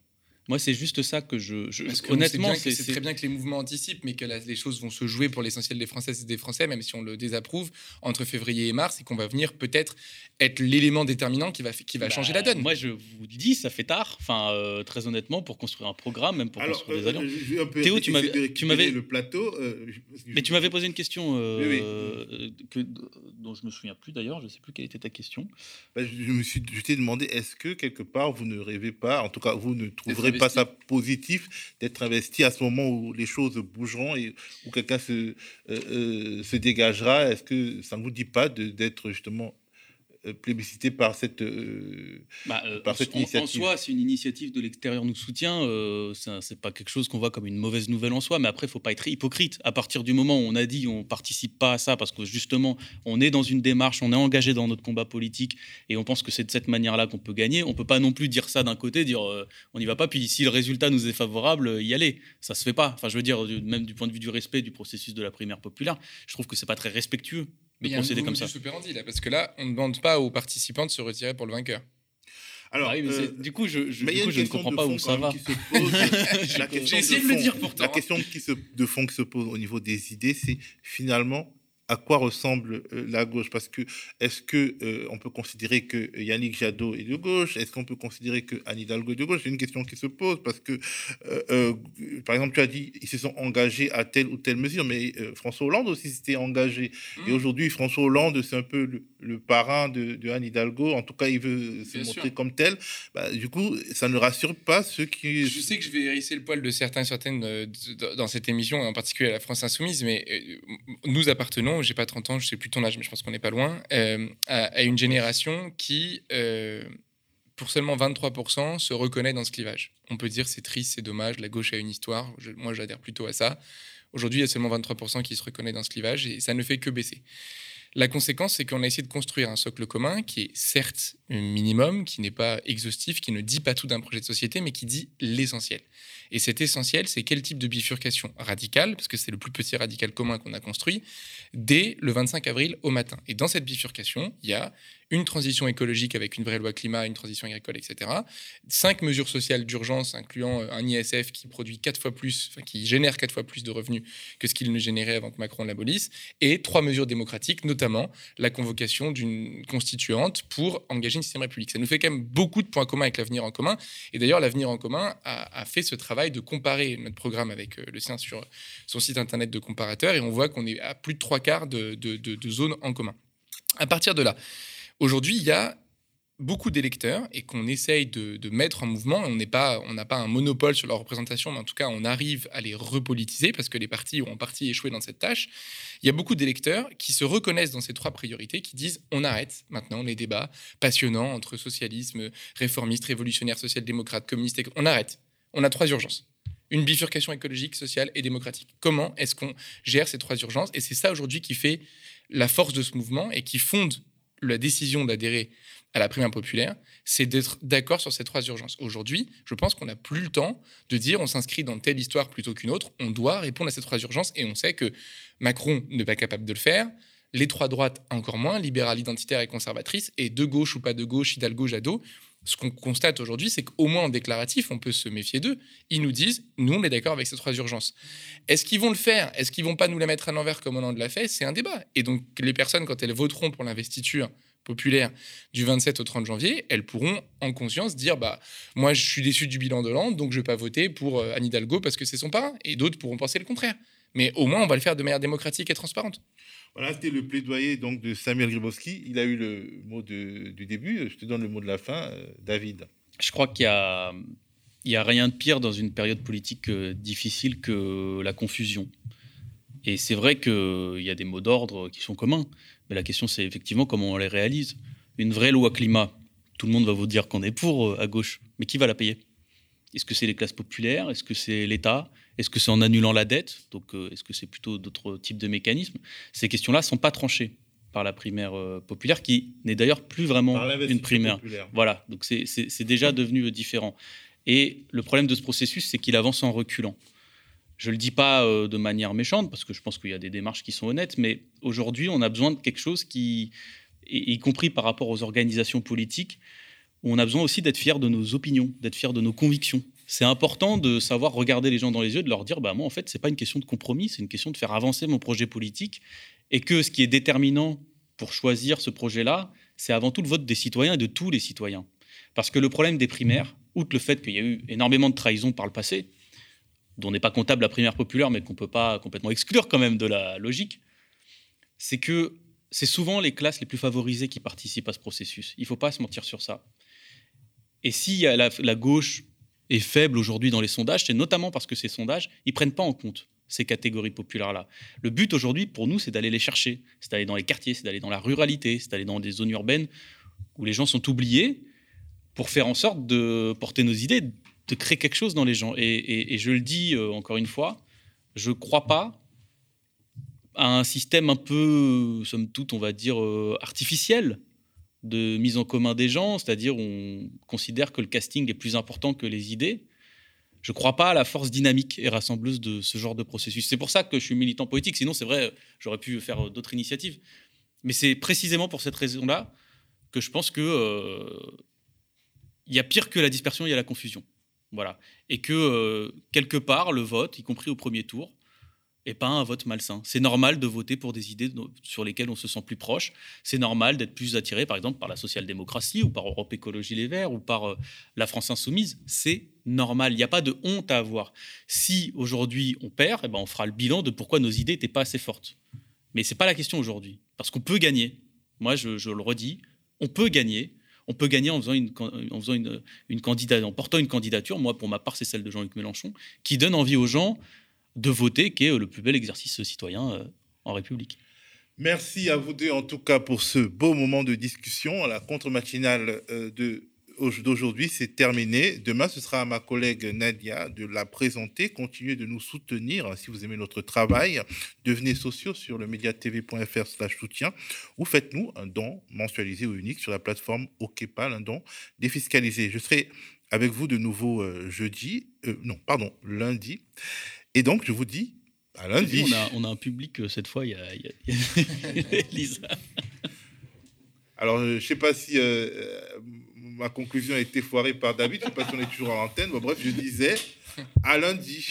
Moi, c'est juste ça que je. je- Parce que honnêtement, c'est très bien que les mouvements anticipent, mais que la- les choses vont se jouer pour l'essentiel des Françaises et des Français, même si on le désapprouve, entre février et mars, et qu'on va venir peut-être être l'élément déterminant qui va, qui va Bah, changer la donne. Moi, je vous dis, ça fait tard. Enfin, euh, très honnêtement, pour construire un programme, même pour Alors, construire des euh, alliances. vais un peu Théo, tu m'avais, le plateau. euh, mais je- tu m'avais posé une question euh, Oui, oui. euh, que, dont je me souviens plus d'ailleurs. Je sais plus quelle était ta question. Bah, je, je me suis, je t'ai demandé, est-ce que quelque part vous ne rêvez pas, en tout cas vous ne trouverez pas ça positif d'être investi à ce moment où les choses bougeront et où quelqu'un se, euh, euh, se dégagera. Est-ce que ça ne vous dit pas de- d'être justement plébiscité par cette, euh, Bah, euh, par en, cette en- en initiative soi, si une initiative de l'extérieur nous soutient, euh, c'est pas quelque chose qu'on voit comme une mauvaise nouvelle en soi. Mais après, il faut pas être hypocrite. À partir du moment où on a dit on participe pas à ça parce que justement, on est dans une démarche, on est engagé dans notre combat politique et on pense que c'est de cette manière-là qu'on peut gagner. On peut pas non plus dire ça d'un côté, dire euh, on n'y va pas. Puis si le résultat nous est favorable, euh, y aller. Ça se fait pas. Enfin, je veux dire, même du point de vue du respect du processus de la primaire populaire, je trouve que c'est pas très respectueux de il y a un procéder comme ça. operandi, là, parce que là, on ne demande pas aux participants de se retirer pour le vainqueur. Alors, Ah oui, mais euh, du coup, je, je- mais il y du a coup, une je ne question comprends pas fond où ça va. qui se pose. J'ai La question j'ai essayé de le dire pourtant. La question qui se, de fond qui se pose au niveau des idées, c'est finalement à quoi ressemble euh, la gauche? Parce que est-ce que euh, on peut considérer que Yannick Jadot est de gauche? Est-ce qu'on peut considérer que Anne Hidalgo est de gauche? C'est une question qui se pose parce que, euh, euh, par exemple, tu as dit ils se sont engagés à telle ou telle mesure, mais François Hollande aussi s'était engagé. Mmh. Et aujourd'hui, François Hollande, c'est un peu le, le parrain de, de Anne Hidalgo. En tout cas, il veut se Bien montrer sûr. comme tel. Bah, du coup, ça ne rassure pas ceux qui. Je sais que je vais hérisser le poil de certains certaines dans cette émission, en particulier à la France Insoumise, mais nous appartenons, j'ai pas 30 ans, je sais plus ton âge, mais je pense qu'on n'est pas loin, euh, à, une génération qui, euh, pour seulement 23%, se reconnaît dans ce clivage. On peut dire c'est triste, c'est dommage, la gauche a une histoire, moi j'adhère plutôt à ça. Aujourd'hui, il y a seulement 23% qui se reconnaît dans ce clivage et ça ne fait que baisser. La conséquence, c'est qu'on a essayé de construire un socle commun qui est certes un minimum, qui n'est pas exhaustif, qui ne dit pas tout d'un projet de société, mais qui dit l'essentiel. Et cet essentiel, c'est quel type de bifurcation radicale, parce que c'est le plus petit radical commun qu'on a construit, dès le 25 avril au matin. Et dans cette bifurcation, il y a une transition écologique avec une vraie loi climat, une transition agricole, etc. Cinq mesures sociales d'urgence, incluant euh, un ISF qui produit quatre fois plus, qui génère quatre fois plus de revenus que ce qu'il ne générait avant que Macron l'abolisse, et trois mesures démocratiques, notamment la convocation d'une constituante pour engager une système république. Ça nous fait quand même beaucoup de points communs avec l'avenir en commun. Et d'ailleurs, l'avenir en commun a, fait ce travail de comparer notre programme avec euh, le sien sur son site internet de comparateur, et on voit qu'on est à plus de trois quarts de- de- de zones en commun. À partir de là, aujourd'hui, il y a beaucoup d'électeurs et qu'on essaye de, mettre en mouvement. On n'est pas, on n'a pas un monopole sur leur représentation, mais en tout cas, on arrive à les repolitiser parce que les partis ont en partie échoué dans cette tâche. Il y a beaucoup d'électeurs qui se reconnaissent dans ces trois priorités, qui disent on arrête maintenant les débats passionnants entre socialisme, réformiste, révolutionnaire, social-démocrate, communiste. On arrête. On a trois urgences. Une bifurcation écologique, sociale et démocratique. Comment est-ce qu'on gère ces trois urgences? Et c'est ça aujourd'hui qui fait la force de ce mouvement et qui fonde la décision d'adhérer à la primaire populaire, c'est d'être d'accord sur ces trois urgences. Aujourd'hui, je pense qu'on n'a plus le temps de dire on s'inscrit dans telle histoire plutôt qu'une autre. On doit répondre à ces trois urgences et on sait que Macron n'est pas capable de le faire. Les trois droites encore moins, libérales, identitaires et conservatrices, et de gauche ou pas de gauche, Hidalgo, Jadot. Ce qu'on constate aujourd'hui, c'est qu'au moins en déclaratif, on peut se méfier d'eux. Ils nous disent, nous, on est d'accord avec ces trois urgences. Est-ce qu'ils vont le faire? Est-ce qu'ils vont pas nous la mettre à l'envers comme Hollande l'a fait? C'est un débat. Et donc, les personnes, quand elles voteront pour l'investiture populaire du 27 au 30 janvier, elles pourront en conscience dire bah moi je suis déçu du bilan de Hollande donc je vais pas voter pour euh, Anne Hidalgo parce que c'est son parrain et d'autres pourront penser le contraire. Mais au moins on va le faire de manière démocratique et transparente. Voilà, c'était le plaidoyer donc de Samuel Gribowski. Il a eu le mot de- du début. Je te donne le mot de la fin, euh, David. Je crois qu'il y a, il y a rien de pire dans une période politique euh, difficile que la confusion. Et c'est vrai qu'il y a des mots d'ordre qui sont communs, mais la question c'est effectivement comment on les réalise. Une vraie loi climat, tout le monde va vous dire qu'on est pour euh, à gauche, mais qui va la payer? Est-ce que c'est les classes populaires? Est-ce que c'est l'État? Est-ce que c'est en annulant la dette? Donc euh, est-ce que c'est plutôt d'autres types de mécanismes? Ces questions-là sont pas tranchées par la primaire euh, populaire, qui n'est d'ailleurs plus vraiment une primaire. populaire. Voilà, donc c'est- déjà devenu euh, différent. Et le problème de ce processus, c'est qu'il avance en reculant. Je ne le dis pas de manière méchante, parce que je pense qu'il y a des démarches qui sont honnêtes, mais aujourd'hui, on a besoin de quelque chose qui, y compris par rapport aux organisations politiques, on a besoin aussi d'être fier de nos opinions, d'être fier de nos convictions. C'est important de savoir regarder les gens dans les yeux, de leur dire, bah moi en fait, c'est pas une question de compromis, c'est une question de faire avancer mon projet politique, et que ce qui est déterminant pour choisir ce projet-là, c'est avant tout le vote des citoyens et de tous les citoyens. Parce que le problème des primaires, outre le fait qu'il y a eu énormément de trahison par le passé, dont n'est pas comptable la primaire populaire, mais qu'on ne peut pas complètement exclure quand même de la logique, c'est que c'est souvent les classes les plus favorisées qui participent à ce processus. Il ne faut pas se mentir sur ça. Et si la, la gauche est faible aujourd'hui dans les sondages, c'est notamment parce que ces sondages, ils prennent pas en compte ces catégories populaires-là. Le but aujourd'hui, pour nous, c'est d'aller les chercher. C'est d'aller dans les quartiers, c'est d'aller dans la ruralité, c'est d'aller dans des zones urbaines où les gens sont oubliés pour faire en sorte de porter nos idées, de créer quelque chose dans les gens. Et, je le dis euh, encore une fois, je ne crois pas à un système un peu, somme toute, on va dire, euh, artificiel de mise en commun des gens, c'est-à-dire on considère que le casting est plus important que les idées. Je ne crois pas à la force dynamique et rassembleuse de ce genre de processus. C'est pour ça que je suis militant politique. Sinon, c'est vrai, j'aurais pu faire d'autres initiatives. Mais c'est précisément pour cette raison-là que je pense que euh, il y a pire que la dispersion, il y a la confusion. Voilà. Et que euh, quelque part, le vote, y compris au premier tour, et pas un vote malsain. C'est normal de voter pour des idées sur lesquelles on se sent plus proche. C'est normal d'être plus attiré, par exemple, par la social-démocratie ou par Europe Écologie Les Verts ou par euh, la France Insoumise. C'est normal. Il n'y a pas de honte à avoir. Si aujourd'hui on perd, eh ben on fera le bilan de pourquoi nos idées n'étaient pas assez fortes. Mais ce n'est pas la question aujourd'hui. Parce qu'on peut gagner. Moi, je, le redis, on peut gagner. On peut gagner en faisant une, en faisant une, une en portant une candidature. Moi, pour ma part, c'est celle de Jean-Luc Mélenchon, qui donne envie aux gens de voter, qui est le plus bel exercice citoyen euh, en République. Merci à vous deux en tout cas pour ce beau moment de discussion. La contre-matinale euh, d'aujourd'hui, c'est terminé. Demain, ce sera à ma collègue Nadia de la présenter. Continuez de nous soutenir si vous aimez notre travail. Devenez sociaux sur le mediatv.fr slash soutien ou faites-nous un don mensualisé ou unique sur la plateforme OKPAL, un don défiscalisé. Je serai avec vous de nouveau euh, jeudi, non, pardon, lundi. Et donc, je vous dis à lundi. On a, on a un public, euh, cette fois, il y a, il y a... Lisa. Alors, je ne sais pas si euh, ma conclusion a été foirée par David, je ne sais pas si on est toujours à l'antenne. Bon, bref, je disais à lundi.